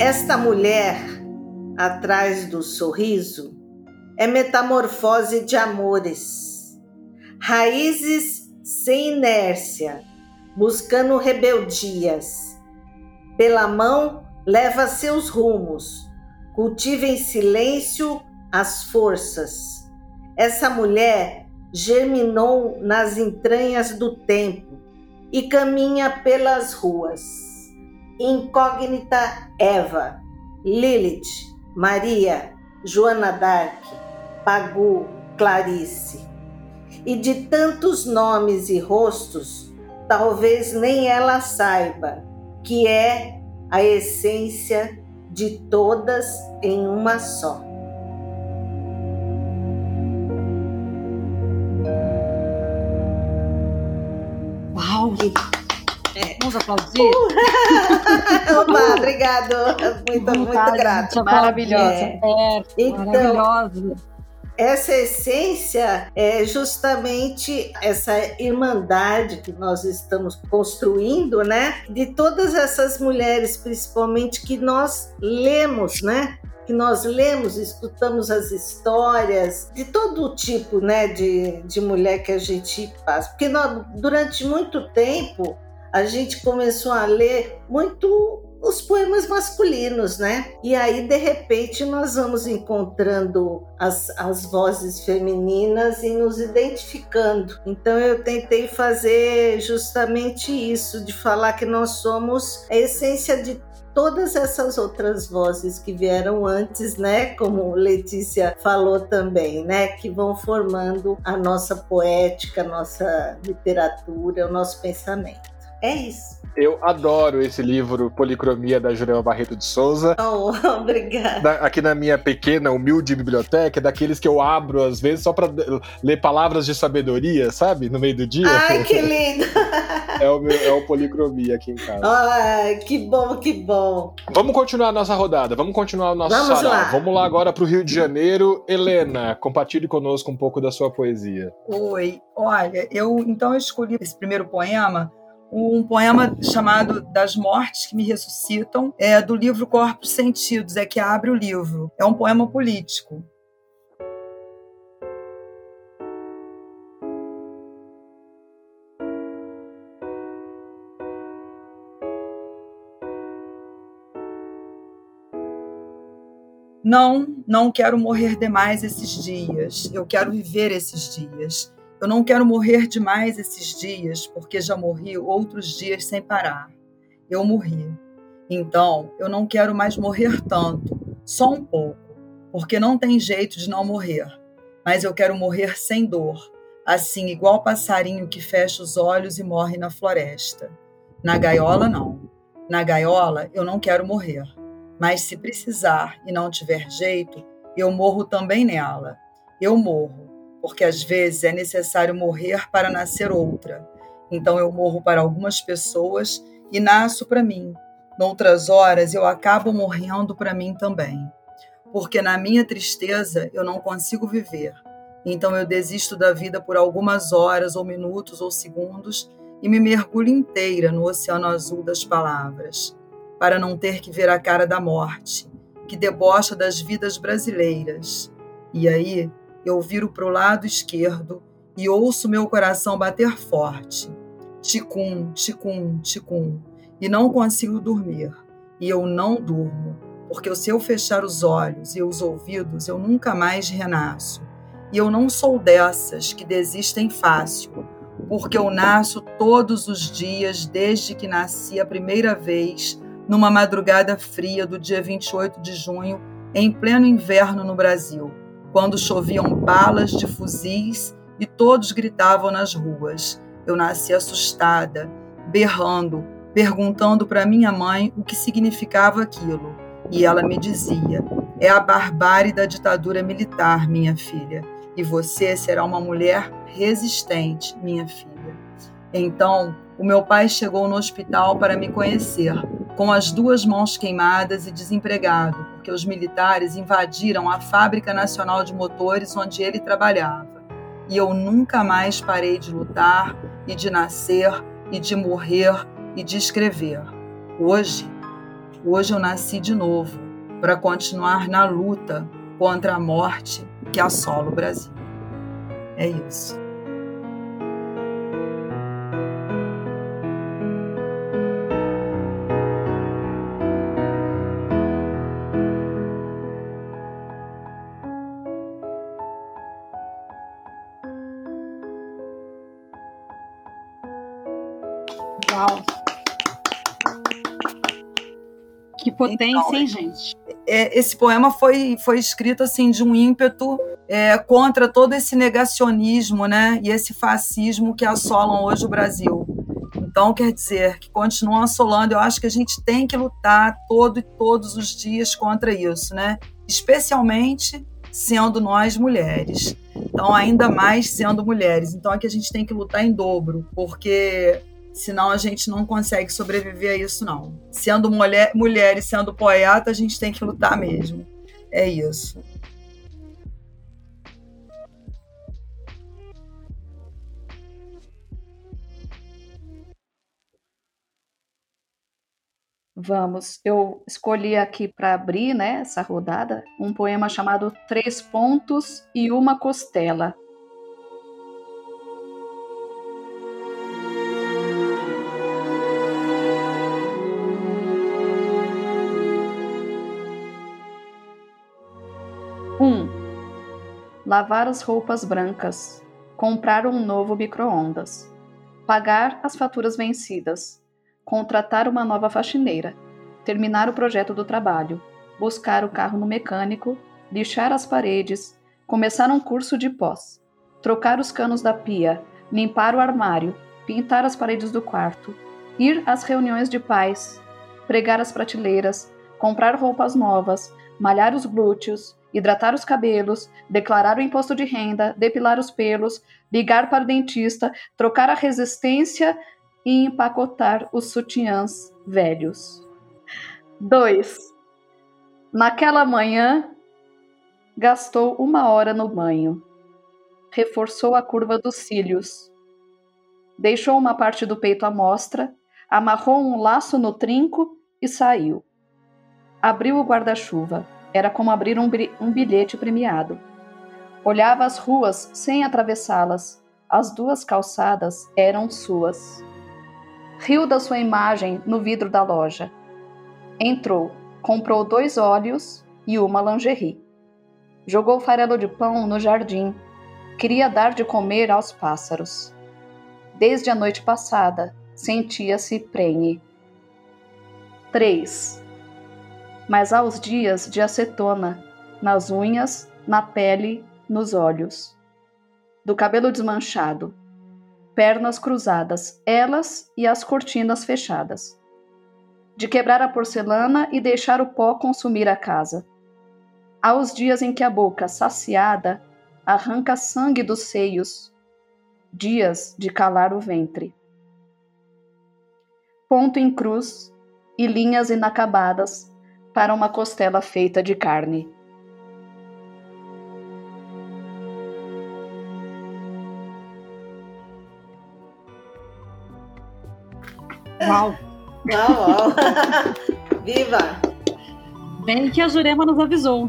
Esta mulher, atrás do sorriso, é metamorfose de amores, raízes sem inércia, buscando rebeldias. Pela mão leva seus rumos, cultiva em silêncio as forças. Essa mulher germinou nas entranhas do tempo e caminha pelas ruas. Incógnita Eva, Lilith, Maria, Joana d'Arc, Pagu, Clarice e de tantos nomes e rostos, talvez nem ela saiba que é a essência de todas em uma só. Uau! É. Vamos aplaudir? Uh! Opa, obrigado. Muito, muito grata. Maravilhosa. É. Então, maravilhosa essa essência é justamente essa irmandade que nós estamos construindo, né? De todas essas mulheres, principalmente que nós lemos, né? que nós lemos, escutamos as histórias de todo tipo, né, de, de mulher que a gente passa. Porque nós, durante muito tempo a gente começou a ler muito os poemas masculinos, né? E aí, de repente, nós vamos encontrando as, as vozes femininas e nos identificando. Então, eu tentei fazer justamente isso, de falar que nós somos a essência de todas essas outras vozes que vieram antes, né? Como Letícia falou também, né? Que vão formando a nossa poética, a nossa literatura, o nosso pensamento. É isso. Eu adoro esse livro Policromia da Jurema Barreto de Souza. Oh, obrigada. Da, aqui na minha pequena, humilde biblioteca, é daqueles que eu abro às vezes só para ler palavras de sabedoria, sabe? No meio do dia. Ai, que lindo! é, o meu, é o Policromia aqui em casa. Ai, que bom, que bom. Vamos continuar a nossa rodada, vamos continuar o nosso vamos sarau. Lá. Vamos lá agora para o Rio de Janeiro. Helena, compartilhe conosco um pouco da sua poesia. Oi, olha, eu então eu escolhi esse primeiro poema um poema chamado Das Mortes que Me Ressuscitam, é do livro Corpos Sentidos, é que abre o livro. É um poema político. Não, não quero morrer demais esses dias. Eu quero viver esses dias. Eu não quero morrer demais esses dias, porque já morri outros dias sem parar. Eu morri. Então, eu não quero mais morrer tanto, só um pouco, porque não tem jeito de não morrer. Mas eu quero morrer sem dor, assim, igual passarinho que fecha os olhos e morre na floresta. Na gaiola, não. Na gaiola, eu não quero morrer. Mas se precisar e não tiver jeito, eu morro também nela. Eu morro porque às vezes é necessário morrer para nascer outra. Então eu morro para algumas pessoas e nasço para mim. Noutras horas eu acabo morrendo para mim também. Porque na minha tristeza eu não consigo viver. Então eu desisto da vida por algumas horas ou minutos ou segundos e me mergulho inteira no oceano azul das palavras, para não ter que ver a cara da morte, que debocha das vidas brasileiras. E aí eu viro para o lado esquerdo e ouço meu coração bater forte. Ticum, ticum, ticum. E não consigo dormir. E eu não durmo, porque se eu fechar os olhos e os ouvidos, eu nunca mais renasço. E eu não sou dessas que desistem fácil, porque eu nasço todos os dias desde que nasci a primeira vez, numa madrugada fria do dia 28 de junho, em pleno inverno no Brasil quando choviam balas de fuzis e todos gritavam nas ruas. Eu nasci assustada, berrando, perguntando para minha mãe o que significava aquilo. E ela me dizia: É a barbárie da ditadura militar, minha filha, e você será uma mulher resistente, minha filha. Então, o meu pai chegou no hospital para me conhecer, com as duas mãos queimadas e desempregado, porque os militares invadiram a Fábrica Nacional de Motores onde ele trabalhava. E eu nunca mais parei de lutar e de nascer e de morrer e de escrever. Hoje, hoje eu nasci de novo para continuar na luta contra a morte que assola o Brasil. É isso. Potência, então, hein, gente? É, esse poema foi, foi escrito assim de um ímpeto é, contra todo esse negacionismo, né, e esse fascismo que assolam hoje o Brasil. Então, quer dizer, que continuam assolando. Eu acho que a gente tem que lutar todo e todos os dias contra isso, né? Especialmente sendo nós mulheres. Então, ainda mais sendo mulheres. Então, aqui a gente tem que lutar em dobro, porque Senão a gente não consegue sobreviver a isso, não. Sendo mulher, mulher e sendo poeta, a gente tem que lutar mesmo. É isso. Vamos, eu escolhi aqui para abrir né, essa rodada um poema chamado Três Pontos e Uma Costela, lavar as roupas brancas, comprar um novo micro-ondas, pagar as faturas vencidas, contratar uma nova faxineira, terminar o projeto do trabalho, buscar o carro no mecânico, lixar as paredes, começar um curso de pós, trocar os canos da pia, limpar o armário, pintar as paredes do quarto, ir às reuniões de pais, pregar as prateleiras, comprar roupas novas, malhar os glúteos, hidratar os cabelos, declarar o imposto de renda, depilar os pelos, ligar para o dentista, trocar a resistência e empacotar os sutiãs velhos. 2. Naquela manhã, gastou uma hora no banho. Reforçou a curva dos cílios. Deixou uma parte do peito à mostra, amarrou um laço no trinco e saiu. Abriu o guarda-chuva. Era como abrir um, um bilhete premiado. Olhava as ruas sem atravessá-las. As duas calçadas eram suas. Riu da sua imagem no vidro da loja. Entrou, comprou dois óleos e uma lingerie. Jogou farelo de pão no jardim. Queria dar de comer aos pássaros. Desde a noite passada, sentia-se prenhe. 3. Mas há os dias de acetona, nas unhas, na pele, nos olhos. Do cabelo desmanchado, pernas cruzadas, elas e as cortinas fechadas. De quebrar a porcelana e deixar o pó consumir a casa. Há os dias em que a boca, saciada, arranca sangue dos seios. Dias de calar o ventre. Ponto em cruz e linhas inacabadas para uma costela feita de carne. Uau! Uau, uau. Viva! Bem que a Jurema nos avisou.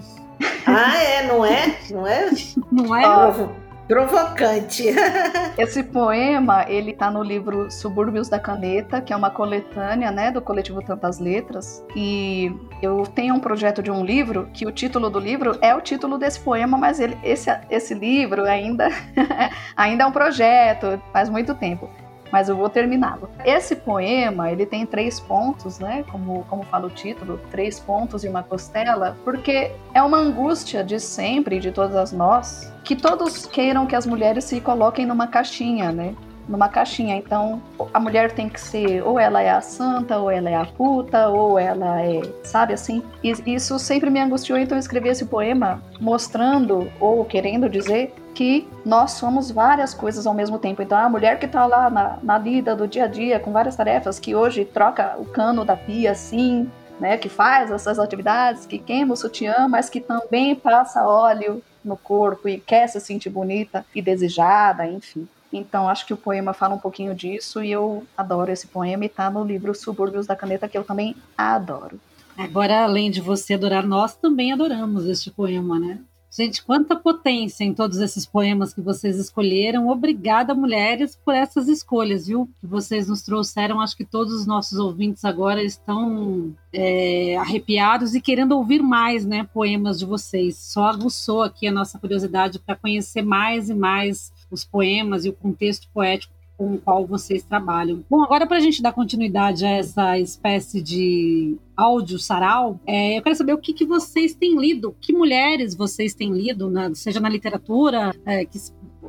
Ah, é, não é? Não é? Não é? Provocante. Esse poema, ele tá no livro Subúrbios da Caneta, que é uma coletânea, né, do coletivo Tantas Letras. E eu tenho um projeto de um livro que o título do livro é o título desse poema, mas ele, esse, esse livro ainda, ainda é um projeto, faz muito tempo. Mas eu vou terminá-lo. Esse poema, ele tem três pontos, né? Como, como fala o título, três pontos e uma costela, porque é uma angústia de sempre, de todas nós, que todos queiram que as mulheres se coloquem numa caixinha, né? Numa caixinha. Então, a mulher tem que ser, ou ela é a santa, ou ela é a puta, ou ela é, sabe assim? E isso sempre me angustiou, então eu escrevi esse poema mostrando, ou querendo dizer, que nós somos várias coisas ao mesmo tempo. Então, a mulher que tá lá na, na lida do dia a dia, com várias tarefas, que hoje troca o cano da pia assim, né? Que faz essas atividades, que queima o sutiã, mas que também passa óleo no corpo e quer se sentir bonita e desejada, enfim. Então, acho que o poema fala um pouquinho disso e eu adoro esse poema e tá no livro Subúrbios da Caneta, que eu também adoro. Agora, além de você adorar, nós também adoramos este poema, né? Gente, quanta potência em todos esses poemas que vocês escolheram. Obrigada, mulheres, por essas escolhas, viu? Que vocês nos trouxeram. Acho que todos os nossos ouvintes agora estão é, arrepiados e querendo ouvir mais, né? Poemas de vocês. Só aguçou aqui a nossa curiosidade para conhecer mais e mais os poemas e o contexto poético com o qual vocês trabalham. Bom, agora para a gente dar continuidade a essa espécie de áudio sarau, é, eu quero saber o que, que vocês têm lido, que mulheres vocês têm lido, na, seja na literatura, é, que,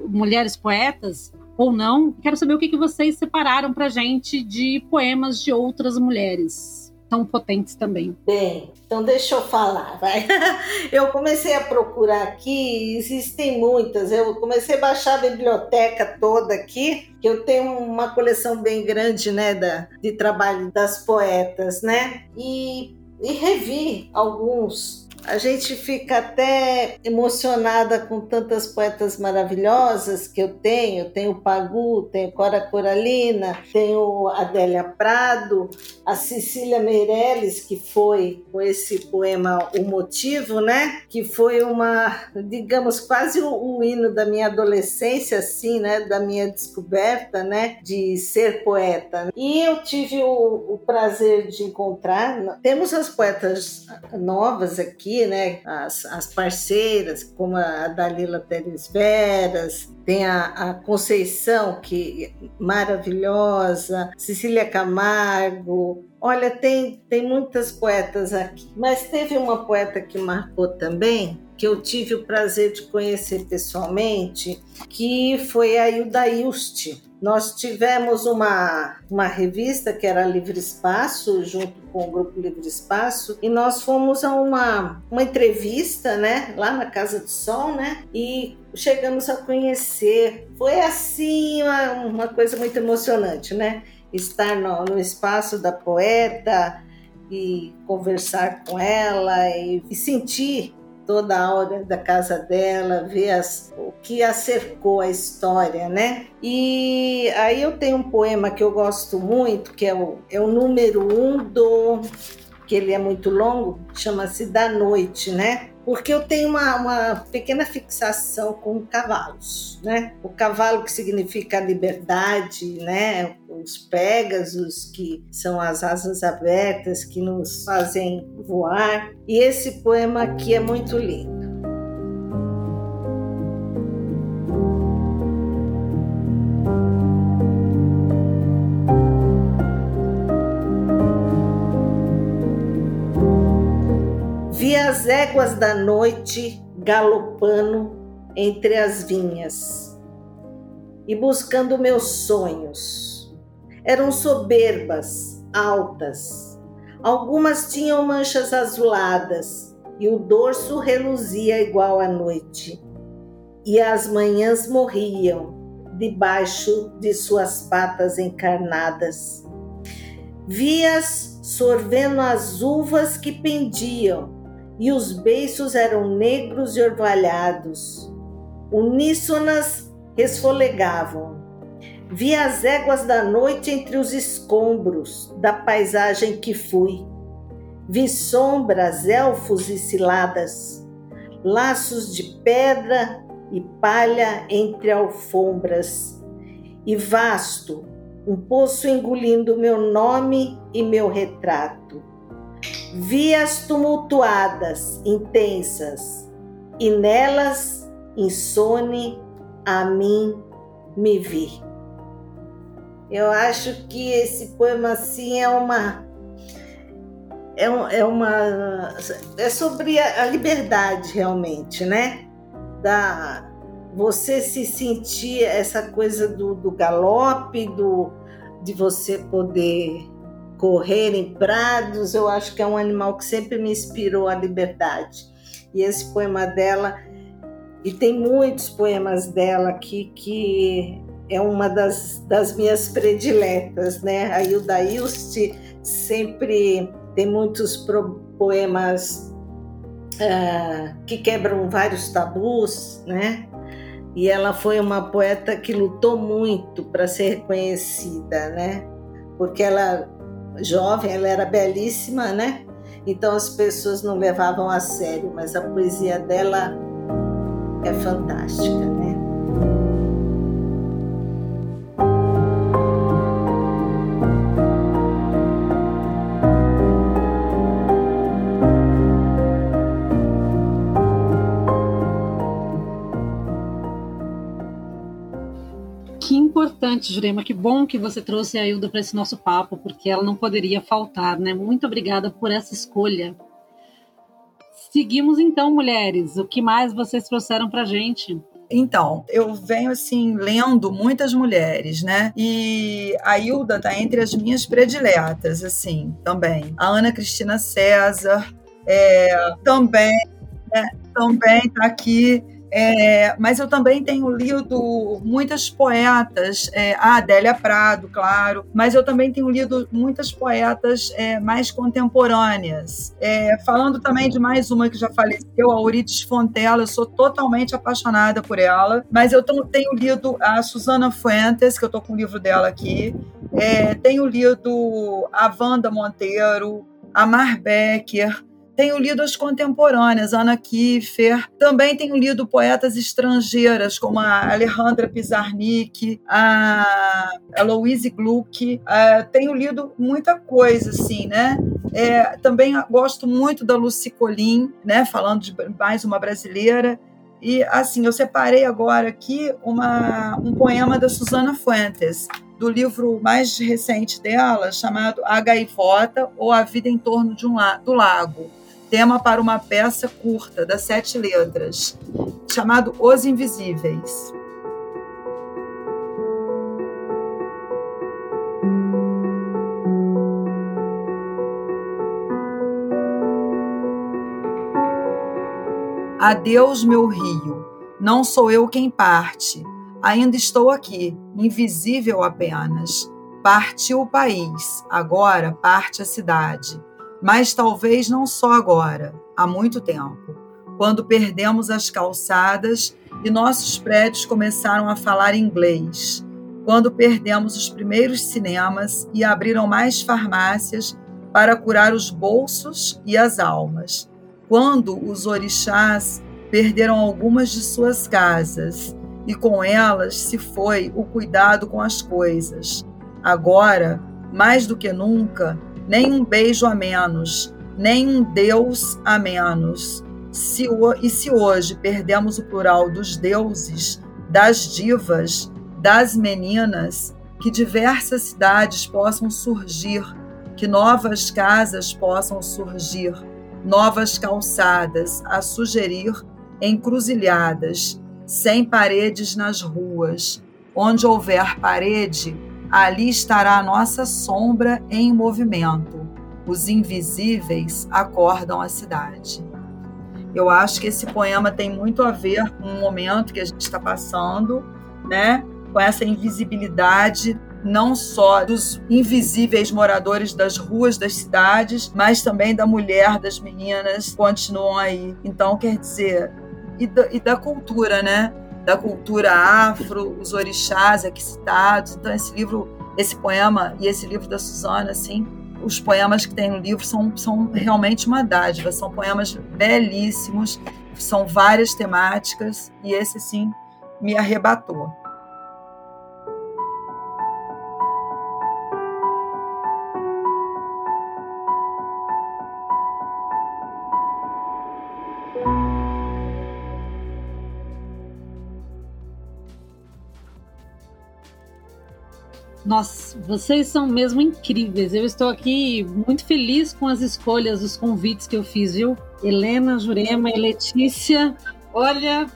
mulheres poetas ou não. Quero saber o que, que vocês separaram para gente de poemas de outras mulheres tão potentes também. Bem, então deixa eu falar, vai. Eu comecei a procurar aqui, existem muitas. Eu comecei a baixar a biblioteca toda aqui, que eu tenho uma coleção bem grande, né, da, de trabalho das poetas, né? E, e revi alguns a gente fica até emocionada com tantas poetas maravilhosas que eu tenho. Tenho Pagu, tenho Cora Coralina, tenho Adélia Prado, a Cecília Meirelles, que foi com esse poema O Motivo, né? Que foi uma, digamos, quase o, hino da minha adolescência, assim, né? Da minha descoberta, né? De ser poeta. E eu tive o, o prazer de encontrar. Temos as poetas novas aqui né? As, as parceiras, como a Dalila Teres Veras, tem a, a, Conceição, que maravilhosa, Cecília Camargo. Olha, tem, tem muitas poetas aqui. Mas teve uma poeta que marcou também, que eu tive o prazer de conhecer pessoalmente, que foi a Hilda Ilst. Nós tivemos uma, uma revista que era Livre Espaço, junto com o Grupo Livre Espaço, e nós fomos a uma, uma entrevista, né, lá na Casa do Sol, né, e chegamos a conhecer. Foi assim uma, uma coisa muito emocionante, né, estar no, no espaço da poeta e conversar com ela e, e sentir toda a aura da casa dela, ver as, o que a cercou a história, né? E aí eu tenho um poema que eu gosto muito, que é o, é o número um do que ele é muito longo, chama-se Da Noite, né? Porque eu tenho uma, uma, pequena fixação com cavalos, né? O cavalo que significa liberdade, né? Os Pégasos, que são as asas abertas que nos fazem voar. E esse poema aqui é muito lindo. As éguas da noite galopando entre as vinhas e buscando meus sonhos. Eram soberbas, altas. Algumas tinham manchas azuladas e o dorso reluzia igual à noite. E as manhãs morriam debaixo de suas patas encarnadas. Vias sorvendo as uvas que pendiam e os beiços eram negros e orvalhados. Uníssonas resfolegavam. Vi as éguas da noite entre os escombros da paisagem que fui. Vi sombras, elfos e ciladas, laços de pedra e palha entre alfombras. E vasto, um poço engolindo meu nome e meu retrato vias tumultuadas, intensas, e nelas, insone, a mim me vi. Eu acho que esse poema assim é uma é, é uma é sobre a, liberdade realmente, né? Da você se sentir essa coisa do, do galope, do de você poder correr em prados, eu acho que é um animal que sempre me inspirou a liberdade. E esse poema dela, e tem muitos poemas dela aqui que é uma das, das minhas prediletas, né? A Hilda Ilst sempre tem muitos poemas uh, que quebram vários tabus, né? E ela foi uma poeta que lutou muito para ser reconhecida, né? Porque ela jovem, ela era belíssima, né? Então as pessoas não levavam a sério, mas a poesia dela é fantástica, né? Jurema. Que bom que você trouxe a Hilda para esse nosso papo, porque ela não poderia faltar, né? Muito obrigada por essa escolha. Seguimos então, mulheres. O que mais vocês trouxeram para gente? Então, eu venho assim lendo muitas mulheres, né? E a Hilda tá entre as minhas prediletas, assim, também. A Ana Cristina César, é, também, é, também tá aqui. É, mas eu também tenho lido muitas poetas, é, a Adélia Prado, claro, mas eu também tenho lido muitas poetas é, mais contemporâneas. É, falando também de mais uma que já faleceu, a Euridice Fontela, eu sou totalmente apaixonada por ela, mas eu tenho lido a Susana Fuentes, que eu estou com o livro dela aqui, é, tenho lido a Wanda Monteiro, a Mar Becker, tenho lido as contemporâneas, Ana Kiefer. Também tenho lido poetas estrangeiras, como a Alejandra Pizarnik, a, Louise Gluck. Uh, tenho lido muita coisa, assim, né? É, também gosto muito da Lucy Colin, né? Falando de mais uma brasileira. E, assim, eu separei agora aqui uma, um poema da Susana Fuentes, do livro mais recente dela, chamado A Gaivota ou A Vida em Torno de um la do Lago tema para uma peça curta, das sete letras, chamado Os Invisíveis. Adeus, meu rio, não sou eu quem parte. Ainda estou aqui, invisível apenas. Partiu o país, agora parte a cidade mas talvez não só agora, há muito tempo. quando perdemos as calçadas e nossos prédios começaram a falar inglês, quando perdemos os primeiros cinemas e abriram mais farmácias para curar os bolsos e as almas, quando os orixás perderam algumas de suas casas e com elas se foi o cuidado com as coisas. Agora, mais do que nunca, nem um beijo a menos, nem um Deus a menos. Se e se hoje perdemos o plural dos deuses, das divas, das meninas, que diversas cidades possam surgir, que novas casas possam surgir, novas calçadas a sugerir encruzilhadas, sem paredes nas ruas. Onde houver parede, ali estará a nossa sombra em movimento. Os invisíveis acordam a cidade. Eu acho que esse poema tem muito a ver com o momento que a gente está passando, né? Com essa invisibilidade não só dos invisíveis moradores das ruas das cidades, mas também da mulher, das meninas continuam aí. Então, quer dizer, e da, e da cultura, né? Da cultura afro, os orixás aqui citados. Então, esse livro, esse poema e esse livro da Suzana, assim, os poemas que tem no livro são, são realmente uma dádiva, são poemas belíssimos, são várias temáticas, e esse, sim, me arrebatou. Nossa, vocês são mesmo incríveis. Eu estou aqui muito feliz com as escolhas, os convites que eu fiz, viu? Helena, Jurema e Letícia. Olha,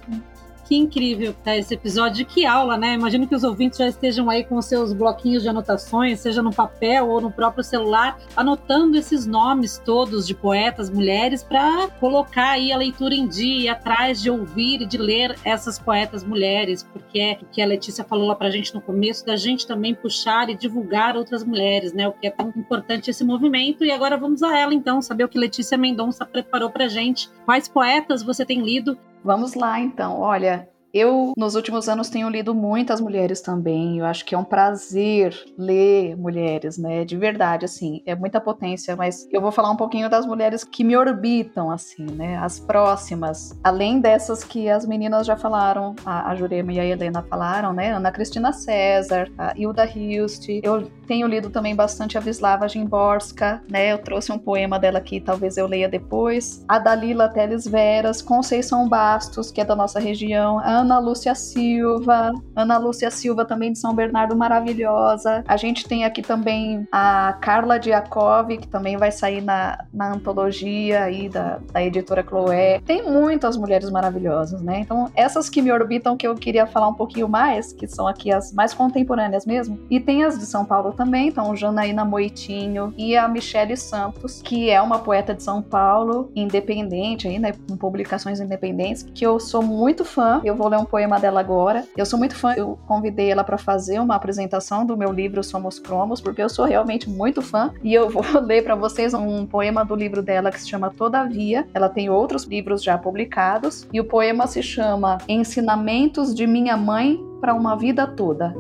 que incrível tá esse episódio. Que aula, né? Imagino que os ouvintes já estejam aí com seus bloquinhos de anotações, seja no papel ou no próprio celular, anotando esses nomes todos de poetas, mulheres, para colocar aí a leitura em dia, atrás de ouvir e de ler essas poetas mulheres, porque é o que a Letícia falou lá pra gente no começo, da gente também puxar e divulgar outras mulheres, né? O que é tão importante esse movimento. E agora vamos a ela, então, saber o que Letícia Mendonça preparou pra gente. Quais poetas você tem lido Vamos lá, então. Olha, eu, nos últimos anos, tenho lido muitas mulheres também. Eu acho que é um prazer ler mulheres, né? De verdade, assim, é muita potência. Mas eu vou falar um pouquinho das mulheres que me orbitam, assim, né? As próximas. Além dessas que as meninas já falaram, a, Jurema e a Helena falaram, né? Ana Cristina César, a Hilda Hilst. Eu tenho lido também bastante a Vislava Gimborska, né? Eu trouxe um poema dela aqui, talvez eu leia depois. A Dalila Teles Veras, Conceição Bastos, que é da nossa região. A Ana Lúcia Silva, Ana Lúcia Silva também de São Bernardo, maravilhosa. A gente tem aqui também a Carla Diakov, que também vai sair na, na antologia aí da, da editora Chloé. Tem muitas mulheres maravilhosas, né? Então, essas que me orbitam que eu queria falar um pouquinho mais, que são aqui as mais contemporâneas mesmo. E tem as de São Paulo também, então Janaína Moitinho e a Michele Santos, que é uma poeta de São Paulo, independente aí, né, com publicações independentes, que eu sou muito fã. Eu vou ler um poema dela agora. Eu sou muito fã, eu convidei ela para fazer uma apresentação do meu livro Somos Cromos, porque eu sou realmente muito fã. E eu vou ler para vocês um poema do livro dela que se chama Todavia. Ela tem outros livros já publicados. E o poema se chama Ensinamentos de Minha Mãe para uma Vida Toda.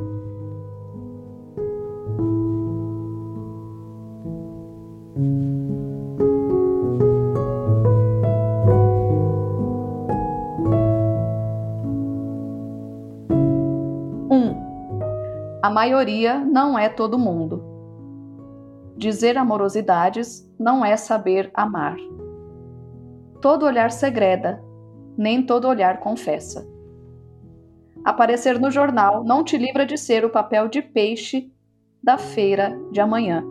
A maioria não é todo mundo. Dizer amorosidades não é saber amar. Todo olhar segreda, nem todo olhar confessa. Aparecer no jornal não te livra de ser o papel de peixe da feira de amanhã.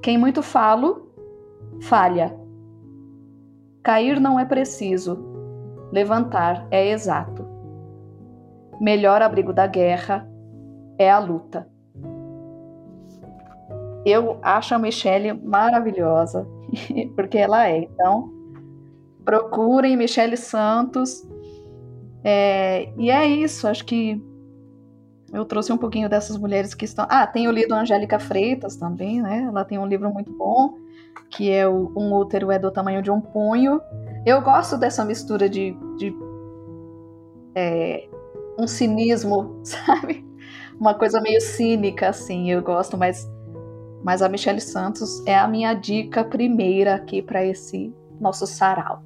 Quem muito falo, falha. Cair não é preciso, levantar é exato. Melhor abrigo da guerra é a luta. Eu acho a Michelle maravilhosa, porque ela é. Então, procurem Michelle Santos. É, e é isso, acho que eu trouxe um pouquinho dessas mulheres que estão. Ah, tenho lido Angélica Freitas também, né? Ela tem um livro muito bom, que é o Um Útero é do Tamanho de um Punho. Eu gosto dessa mistura de, de é, um cinismo, sabe? Uma coisa meio cínica, assim, eu gosto, mas, mas a Michelle Santos é a minha dica primeira aqui para esse nosso sarau.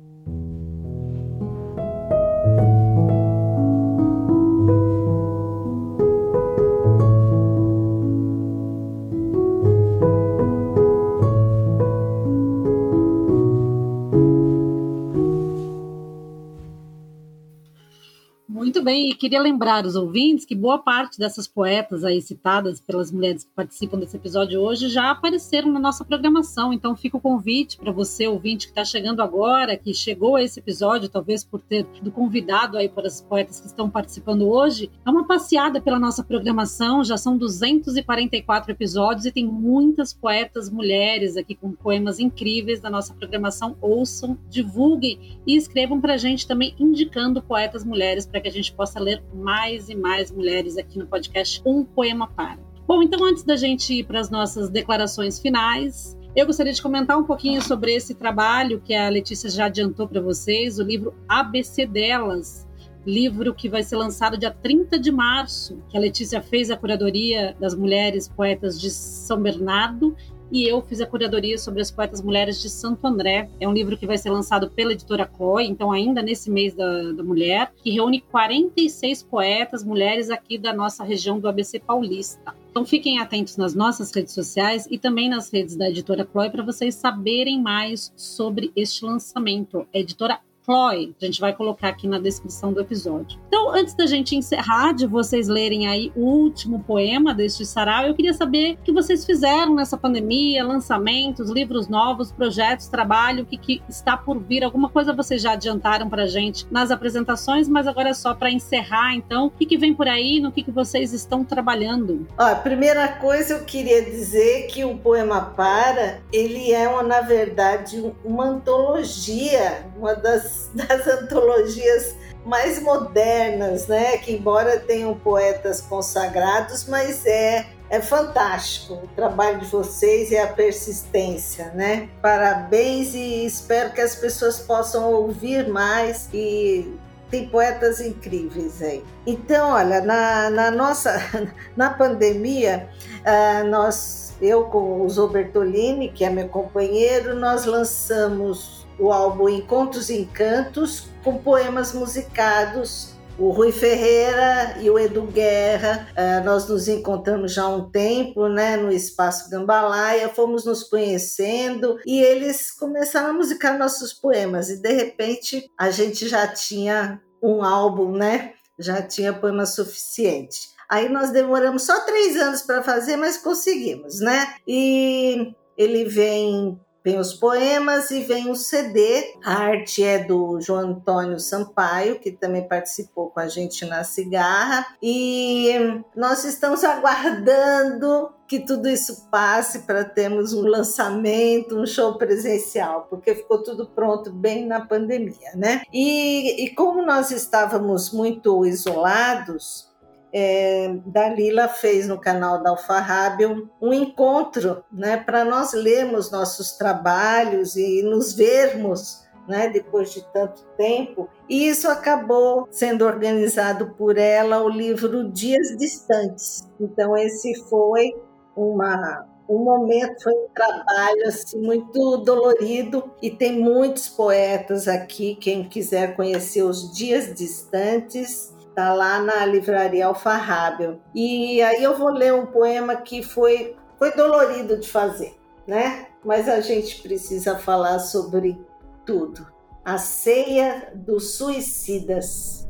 Bem, e queria lembrar os ouvintes que boa parte dessas poetas aí citadas pelas mulheres que participam desse episódio hoje já apareceram na nossa programação. Então fica o convite para você, ouvinte, que está chegando agora, que chegou a esse episódio, talvez por ter do convidado aí para as poetas que estão participando hoje. É uma passeada pela nossa programação, já são 244 episódios e tem muitas poetas mulheres aqui com poemas incríveis da nossa programação. Ouçam, divulguem e escrevam para a gente também indicando poetas mulheres para que a gente possa ler mais e mais mulheres aqui no podcast Um Poema Para. Bom, então antes da gente ir para as nossas declarações finais, eu gostaria de comentar um pouquinho sobre esse trabalho que a Letícia já adiantou para vocês, o livro ABC Delas, livro que vai ser lançado dia 30 de março, que a Letícia fez a curadoria das mulheres poetas de São Bernardo e eu fiz a curadoria sobre as poetas mulheres de Santo André. É um livro que vai ser lançado pela editora Chloe, então ainda nesse mês da, da mulher, que reúne 46 poetas mulheres aqui da nossa região do ABC Paulista. Então fiquem atentos nas nossas redes sociais e também nas redes da editora Chloe para vocês saberem mais sobre este lançamento. É editora Chloe. A gente vai colocar aqui na descrição do episódio. Então, antes da gente encerrar, de vocês lerem aí o último poema deste sarau, eu queria saber o que vocês fizeram nessa pandemia, lançamentos, livros novos, projetos, trabalho, o que, que está por vir, alguma coisa vocês já adiantaram para gente nas apresentações, mas agora é só para encerrar, então, o que, que vem por aí, no que, que vocês estão trabalhando? Ó, a primeira coisa eu queria dizer que o Poema Para, ele é, uma, na verdade, uma antologia, uma das das, antologias mais modernas, né? Que embora tenham poetas consagrados, mas é é fantástico o trabalho de vocês e a persistência, né? Parabéns e espero que as pessoas possam ouvir mais e tem poetas incríveis aí. Então, olha, na, na nossa na pandemia, uh, nós eu com o Zobertolini, que é meu companheiro, nós lançamos o álbum Encontros e Encantos, com poemas musicados o Rui Ferreira e o Edu Guerra. Uh, nós nos encontramos já há um tempo, né, no Espaço Gambalaia, fomos nos conhecendo e eles começaram a musicar nossos poemas e de repente a gente já tinha um álbum, né? Já tinha poema suficiente. Aí nós demoramos só três anos para fazer, mas conseguimos, né? E ele vem Vem os poemas e vem o CD. A arte é do João Antônio Sampaio, que também participou com a gente na Cigarra. E nós estamos aguardando que tudo isso passe para termos um lançamento, um show presencial, porque ficou tudo pronto bem na pandemia, né? E, e como nós estávamos muito isolados, é, Dalila fez no canal da Alfarrábio um encontro né, para nós lermos nossos trabalhos e nos vermos né, depois de tanto tempo. E isso acabou sendo organizado por ela o livro Dias Distantes. Então, esse foi uma, um momento, foi um trabalho assim, muito dolorido e tem muitos poetas aqui. Quem quiser conhecer os Dias Distantes, Está lá na livraria Alfarrábio. E aí eu vou ler um poema que foi, foi dolorido de fazer, né? Mas a gente precisa falar sobre tudo. A ceia dos suicidas.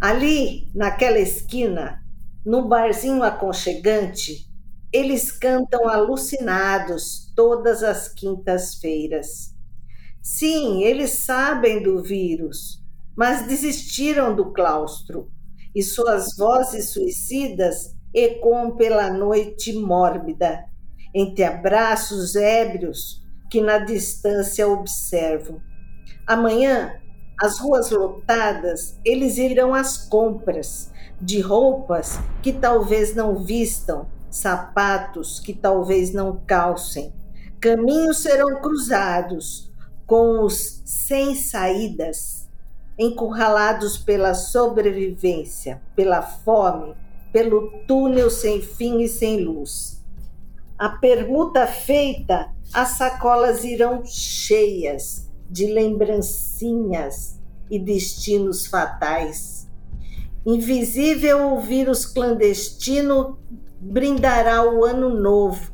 Ali, naquela esquina, no barzinho aconchegante, eles cantam alucinados todas as quintas-feiras. Sim, eles sabem do vírus, mas desistiram do claustro e suas vozes suicidas ecoam pela noite mórbida, entre abraços ébrios que na distância observo. Amanhã as ruas lotadas, eles irão às compras de roupas que talvez não vistam, sapatos que talvez não calcem. Caminhos serão cruzados com os sem saídas, encurralados pela sobrevivência, pela fome, pelo túnel sem fim e sem luz. A permuta feita, as sacolas irão cheias de lembrancinhas e destinos fatais. Invisível o vírus clandestino brindará o ano novo,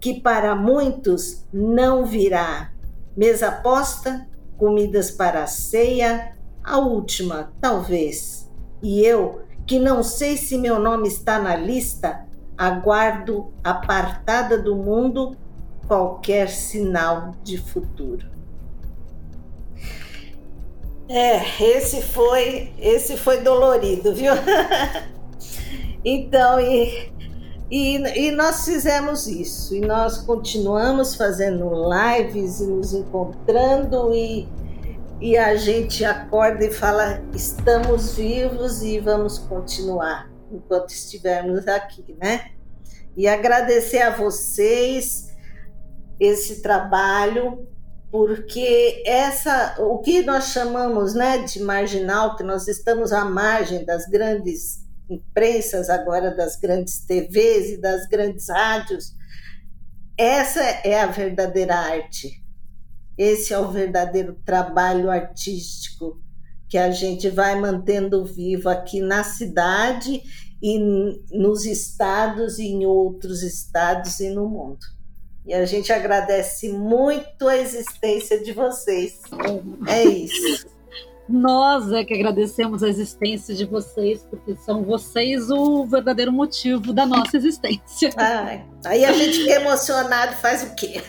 que para muitos não virá. Mesa posta, comidas para a ceia, a última, talvez. E eu, que não sei se meu nome está na lista, aguardo apartada do mundo qualquer sinal de futuro. É, esse foi, esse foi dolorido, viu? então, e, e, e nós fizemos isso, e nós continuamos fazendo lives e nos encontrando, e, e a gente acorda e fala: estamos vivos e vamos continuar enquanto estivermos aqui, né? E agradecer a vocês esse trabalho, porque essa, o que nós chamamos né, de marginal, que nós estamos à margem das grandes imprensas, agora das grandes TVs e das grandes rádios, essa é a verdadeira arte. Esse é o verdadeiro trabalho artístico que a gente vai mantendo vivo aqui na cidade e nos estados e em outros estados e no mundo. E a gente agradece muito a existência de vocês. É isso. Nós é que agradecemos a existência de vocês, porque são vocês o verdadeiro motivo da nossa existência. Ai, aí a gente fica emocionado faz o quê?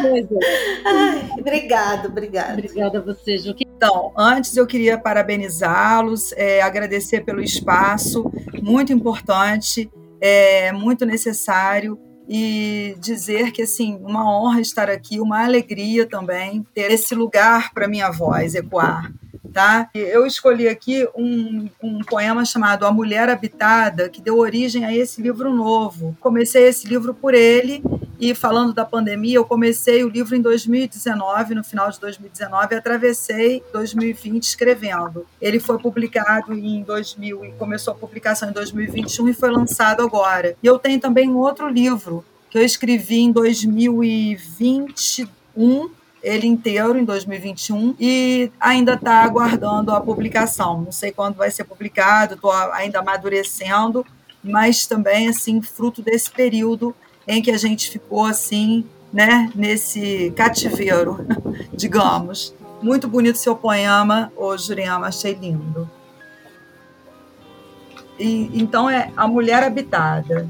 Pois é. Ai, obrigado, obrigado. Obrigada a você, Ju. Então, antes eu queria parabenizá-los, é, agradecer pelo espaço, muito importante, é, muito necessário e dizer que assim uma honra estar aqui, uma alegria também ter esse lugar para minha voz ecoar. Tá? Eu escolhi aqui um, um poema chamado A Mulher Habitada, que deu origem a esse livro novo. Comecei esse livro por ele e falando da pandemia, eu comecei o livro em 2019, no final de 2019, e atravessei 2020 escrevendo. Ele foi publicado em 2000 e começou a publicação em 2021 e foi lançado agora. E eu tenho também um outro livro que eu escrevi em 2021 ele inteiro em 2021 e ainda está aguardando a publicação. Não sei quando vai ser publicado, estou ainda amadurecendo, mas também assim fruto desse período em que a gente ficou assim, né, nesse cativeiro, digamos. Muito bonito seu poema, ô Jurema, achei lindo. E, então é A Mulher Habitada.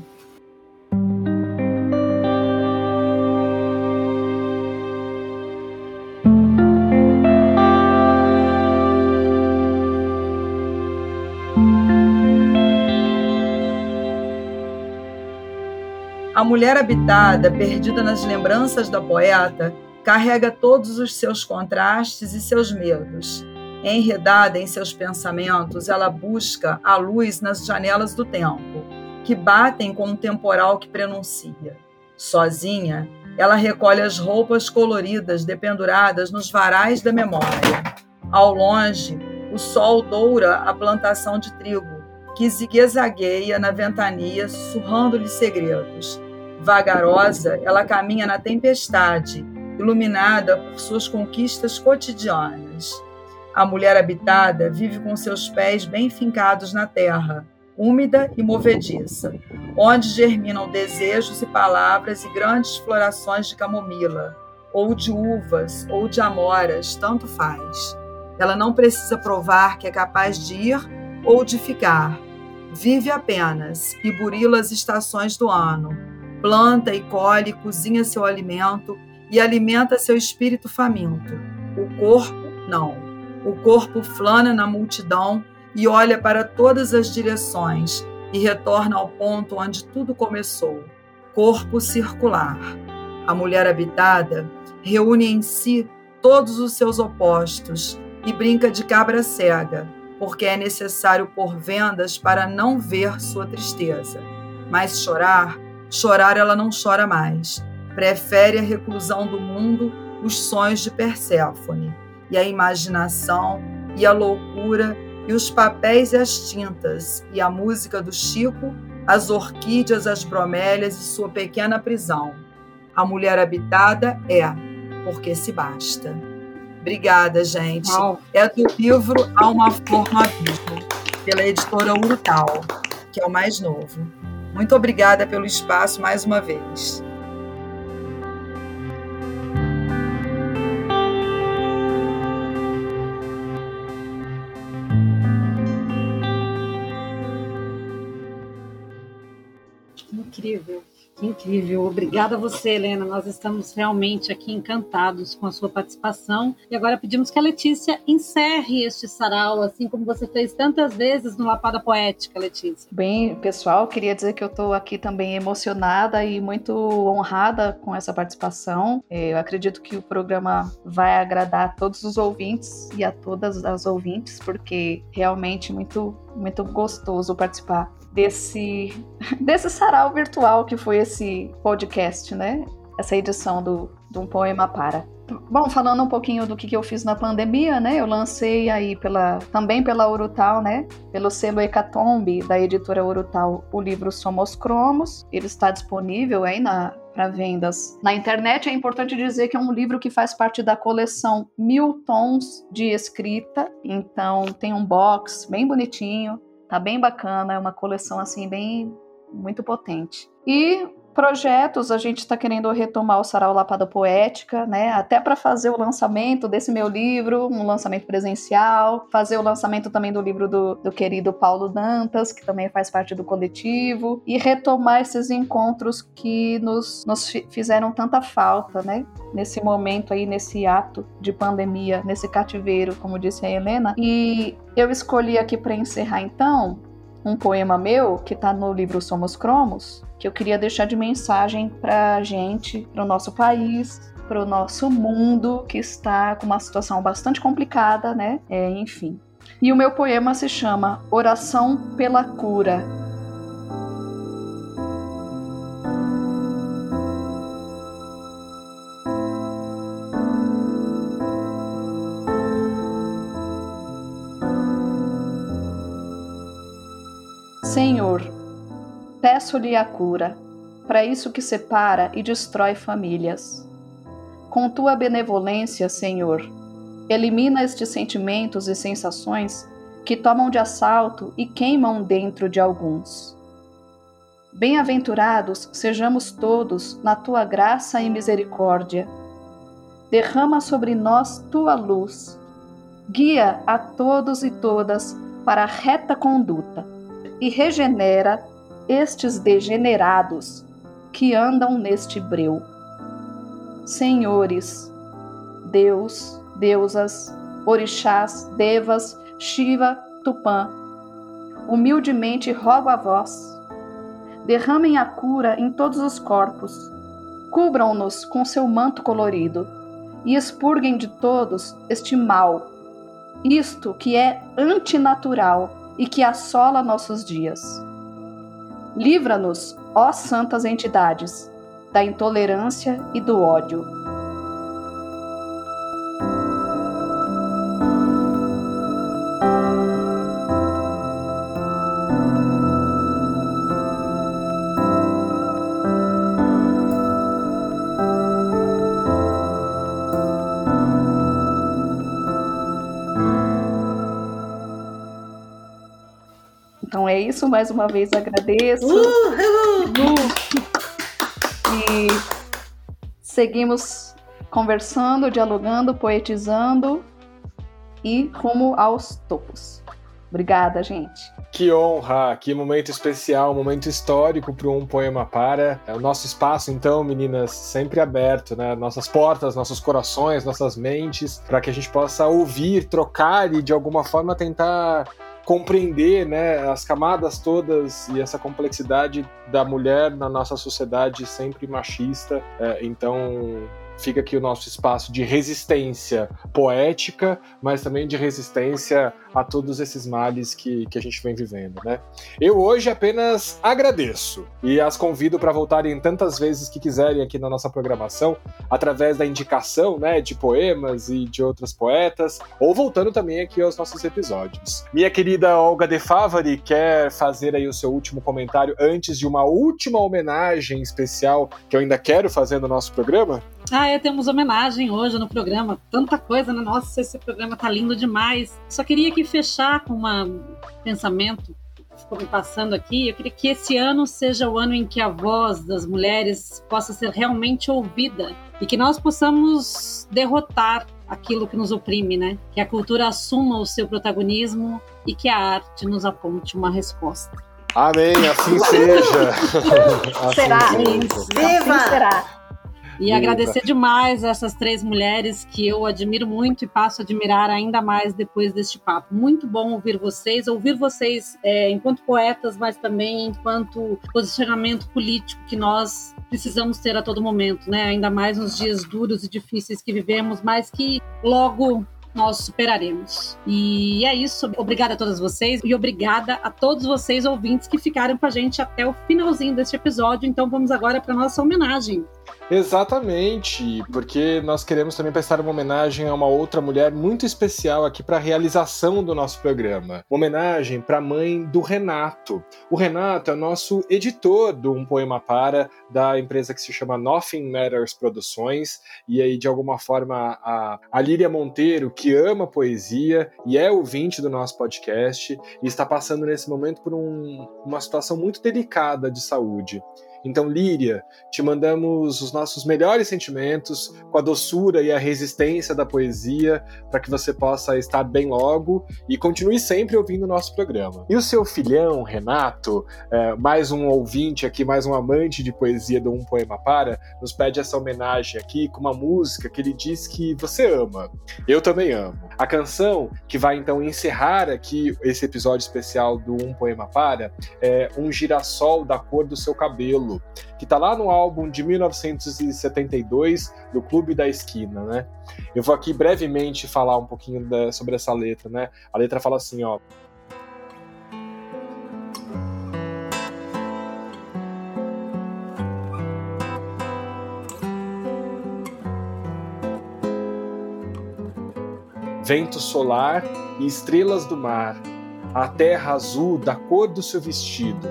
A mulher habitada, perdida nas lembranças da poeta, carrega todos os seus contrastes e seus medos. Enredada em seus pensamentos, ela busca a luz nas janelas do tempo, que batem com um temporal que prenuncia. Sozinha, ela recolhe as roupas coloridas dependuradas nos varais da memória. Ao longe, o sol doura a plantação de trigo, que zigue-zagueia na ventania, sussurrando-lhe segredos. Vagarosa, ela caminha na tempestade, iluminada por suas conquistas cotidianas. A mulher habitada vive com seus pés bem fincados na terra, úmida e movediça, onde germinam desejos e palavras e grandes florações de camomila, ou de uvas, ou de amoras, tanto faz. Ela não precisa provar que é capaz de ir ou de ficar. Vive apenas e burila as estações do ano, planta e colhe, cozinha seu alimento e alimenta seu espírito faminto. O corpo, não. O corpo flana na multidão e olha para todas as direções e retorna ao ponto onde tudo começou corpo circular. A mulher habitada reúne em si todos os seus opostos, e brinca de cabra cega, porque é necessário pôr vendas para não ver sua tristeza. Mas chorar, chorar ela não chora mais. Prefere a reclusão do mundo, os sonhos de Perséfone, e a imaginação, e a loucura, e os papéis e as tintas, e a música do Chico, as orquídeas, as bromélias e sua pequena prisão. A mulher habitada é, porque se basta. Obrigada, gente. Uau. É do livro Há uma Flor no Abismo, pela editora Urtal, que é o mais novo. Muito obrigada pelo espaço mais uma vez. Incrível. Que incrível. Obrigada a você, Helena. Nós estamos realmente aqui encantados com a sua participação. E agora pedimos que a Letícia encerre este sarau, assim como você fez tantas vezes no Lapada Poética, Letícia. Bem, pessoal, queria dizer que eu estou aqui também emocionada e muito honrada com essa participação. É, eu acredito que o programa vai agradar a todos os ouvintes e a todas as ouvintes, porque realmente muito, muito gostoso participar desse, desse sarau virtual que foi esse podcast, né? Essa edição do, do Um Poema Para. Bom, falando um pouquinho do que, que eu fiz na pandemia, né? Eu lancei aí pela, também pela Urutal, né? Pelo selo Hecatombe da editora Urutal, o livro Somos Cromos. Ele está disponível aí na para vendas na internet. É importante dizer que é um livro que faz parte da coleção Mil Tons de Escrita. Então tem um box bem bonitinho Tá bem bacana, é uma coleção assim bem muito potente. E projetos, a gente está querendo retomar o Sarau Lapada Poética, né? Até para fazer o lançamento desse meu livro, um lançamento presencial, fazer o lançamento também do livro do, do querido Paulo Dantas, que também faz parte do coletivo, e retomar esses encontros que nos, nos fizeram tanta falta, né? Nesse momento aí, nesse ato de pandemia, nesse cativeiro, como disse a Helena. E eu escolhi aqui para encerrar então um poema meu que está no livro Somos Cromos, que eu queria deixar de mensagem para a gente, para o nosso país, para o nosso mundo que está com uma situação bastante complicada, né? É, enfim. E o meu poema se chama Oração pela Cura. Senhor, Peço-lhe a cura, para isso que separa e destrói famílias. Com tua benevolência, Senhor, elimina estes sentimentos e sensações que tomam de assalto e queimam dentro de alguns. Bem-aventurados sejamos todos na tua graça e misericórdia. Derrama sobre nós tua luz. Guia a todos e todas para a reta conduta e regenera estes degenerados que andam neste breu. Senhores, Deus, deusas, orixás, devas, Shiva, Tupã, humildemente rogo a vós, derramem a cura em todos os corpos, cubram-nos com seu manto colorido e expurguem de todos este mal, isto que é antinatural e que assola nossos dias. Livra-nos, ó santas entidades, da intolerância e do ódio. Então é isso, mais uma vez agradeço. Uhul. E seguimos conversando, dialogando, poetizando e rumo aos topos. Obrigada, gente. Que honra, que momento especial, momento histórico para um poema para. É o nosso espaço, então, meninas, sempre aberto, né? Nossas portas, nossos corações, nossas mentes, para que a gente possa ouvir, trocar e de alguma forma tentar compreender né, as camadas todas e essa complexidade da mulher na nossa sociedade sempre machista. É, então, fica aqui o nosso espaço de resistência poética, mas também de resistência a todos esses males que, que a gente vem vivendo, né? Eu hoje apenas agradeço e as convido para voltarem tantas vezes que quiserem aqui na nossa programação, através da indicação, né, de poemas e de outros poetas, ou voltando também aqui aos nossos episódios. Minha querida Olga De Favari quer fazer aí o seu último comentário antes de uma última homenagem especial que eu ainda quero fazer no nosso programa? Ah, é, temos homenagem hoje no programa. Tanta coisa, né? Nossa, esse programa tá lindo demais. Só queria aqui fechar com um pensamento que ficou me passando aqui. Eu queria que esse ano seja o ano em que a voz das mulheres possa ser realmente ouvida e que nós possamos derrotar aquilo que nos oprime, né? Que a cultura assuma o seu protagonismo e que a arte nos aponte uma resposta. Amém, assim seja. assim será? Seja. Assim será. E agradecer demais essas três mulheres que eu admiro muito e passo a admirar ainda mais depois deste papo. Muito bom ouvir vocês, ouvir vocês é, enquanto poetas, mas também enquanto posicionamento político que nós precisamos ter a todo momento, né? Ainda mais nos dias duros e difíceis que vivemos, mas que logo nós superaremos. E é isso. Obrigada a todas vocês e obrigada a todos vocês ouvintes que ficaram com a gente até o finalzinho deste episódio. Então vamos agora para nossa homenagem. Exatamente, porque nós queremos também prestar uma homenagem a uma outra mulher muito especial aqui para a realização do nosso programa. Uma homenagem para a mãe do Renato. O Renato é o nosso editor do Um Poema Para, da empresa que se chama Nothing Matters Produções, e aí de alguma forma a, a Líria Monteiro, que ama poesia e é ouvinte do nosso podcast, e está passando nesse momento por um, uma situação muito delicada de saúde. Então, Líria, te mandamos os nossos melhores sentimentos, com a doçura e a resistência da poesia, para que você possa estar bem logo e continue sempre ouvindo o nosso programa. E o seu filhão, Renato, é, mais um ouvinte aqui, mais um amante de poesia do Um Poema Para, nos pede essa homenagem aqui com uma música que ele diz que você ama. Eu também amo. A canção que vai então encerrar aqui esse episódio especial do Um Poema Para é Um Girassol da Cor do Seu Cabelo que está lá no álbum de 1972 do Clube da Esquina, né? Eu vou aqui brevemente falar um pouquinho da, sobre essa letra, né? A letra fala assim, ó. Vento solar e estrelas do mar, a terra azul da cor do seu vestido,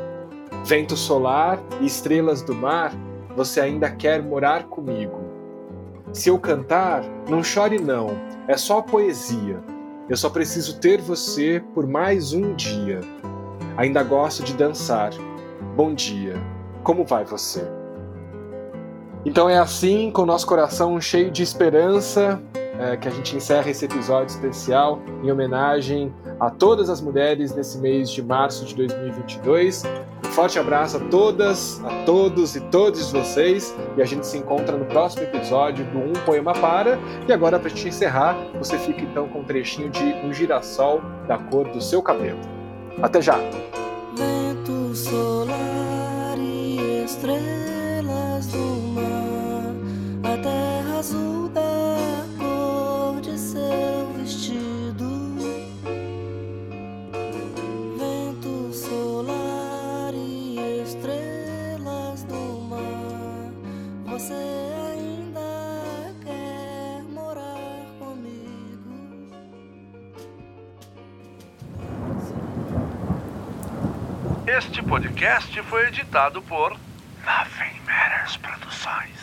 Vento solar e estrelas do mar, você ainda quer morar comigo. Se eu cantar, não chore não, é só poesia. Eu só preciso ter você por mais um dia. Ainda gosto de dançar. Bom dia. Como vai você? Então é assim, com o nosso coração cheio de esperança, é, que a gente encerra esse episódio especial em homenagem a todas as mulheres nesse mês de março de 2022. Um forte abraço a todas, a todos e todos vocês e a gente se encontra no próximo episódio do Um Poema Para. E agora, para gente encerrar, você fica então com um trechinho de Um Girassol da cor do seu cabelo. Até já! Vento solar e estrelas azul da cor de seu vestido. Vento solar e estrelas do mar, você ainda quer morar comigo? Este podcast foi editado por Nothing Matters Produções.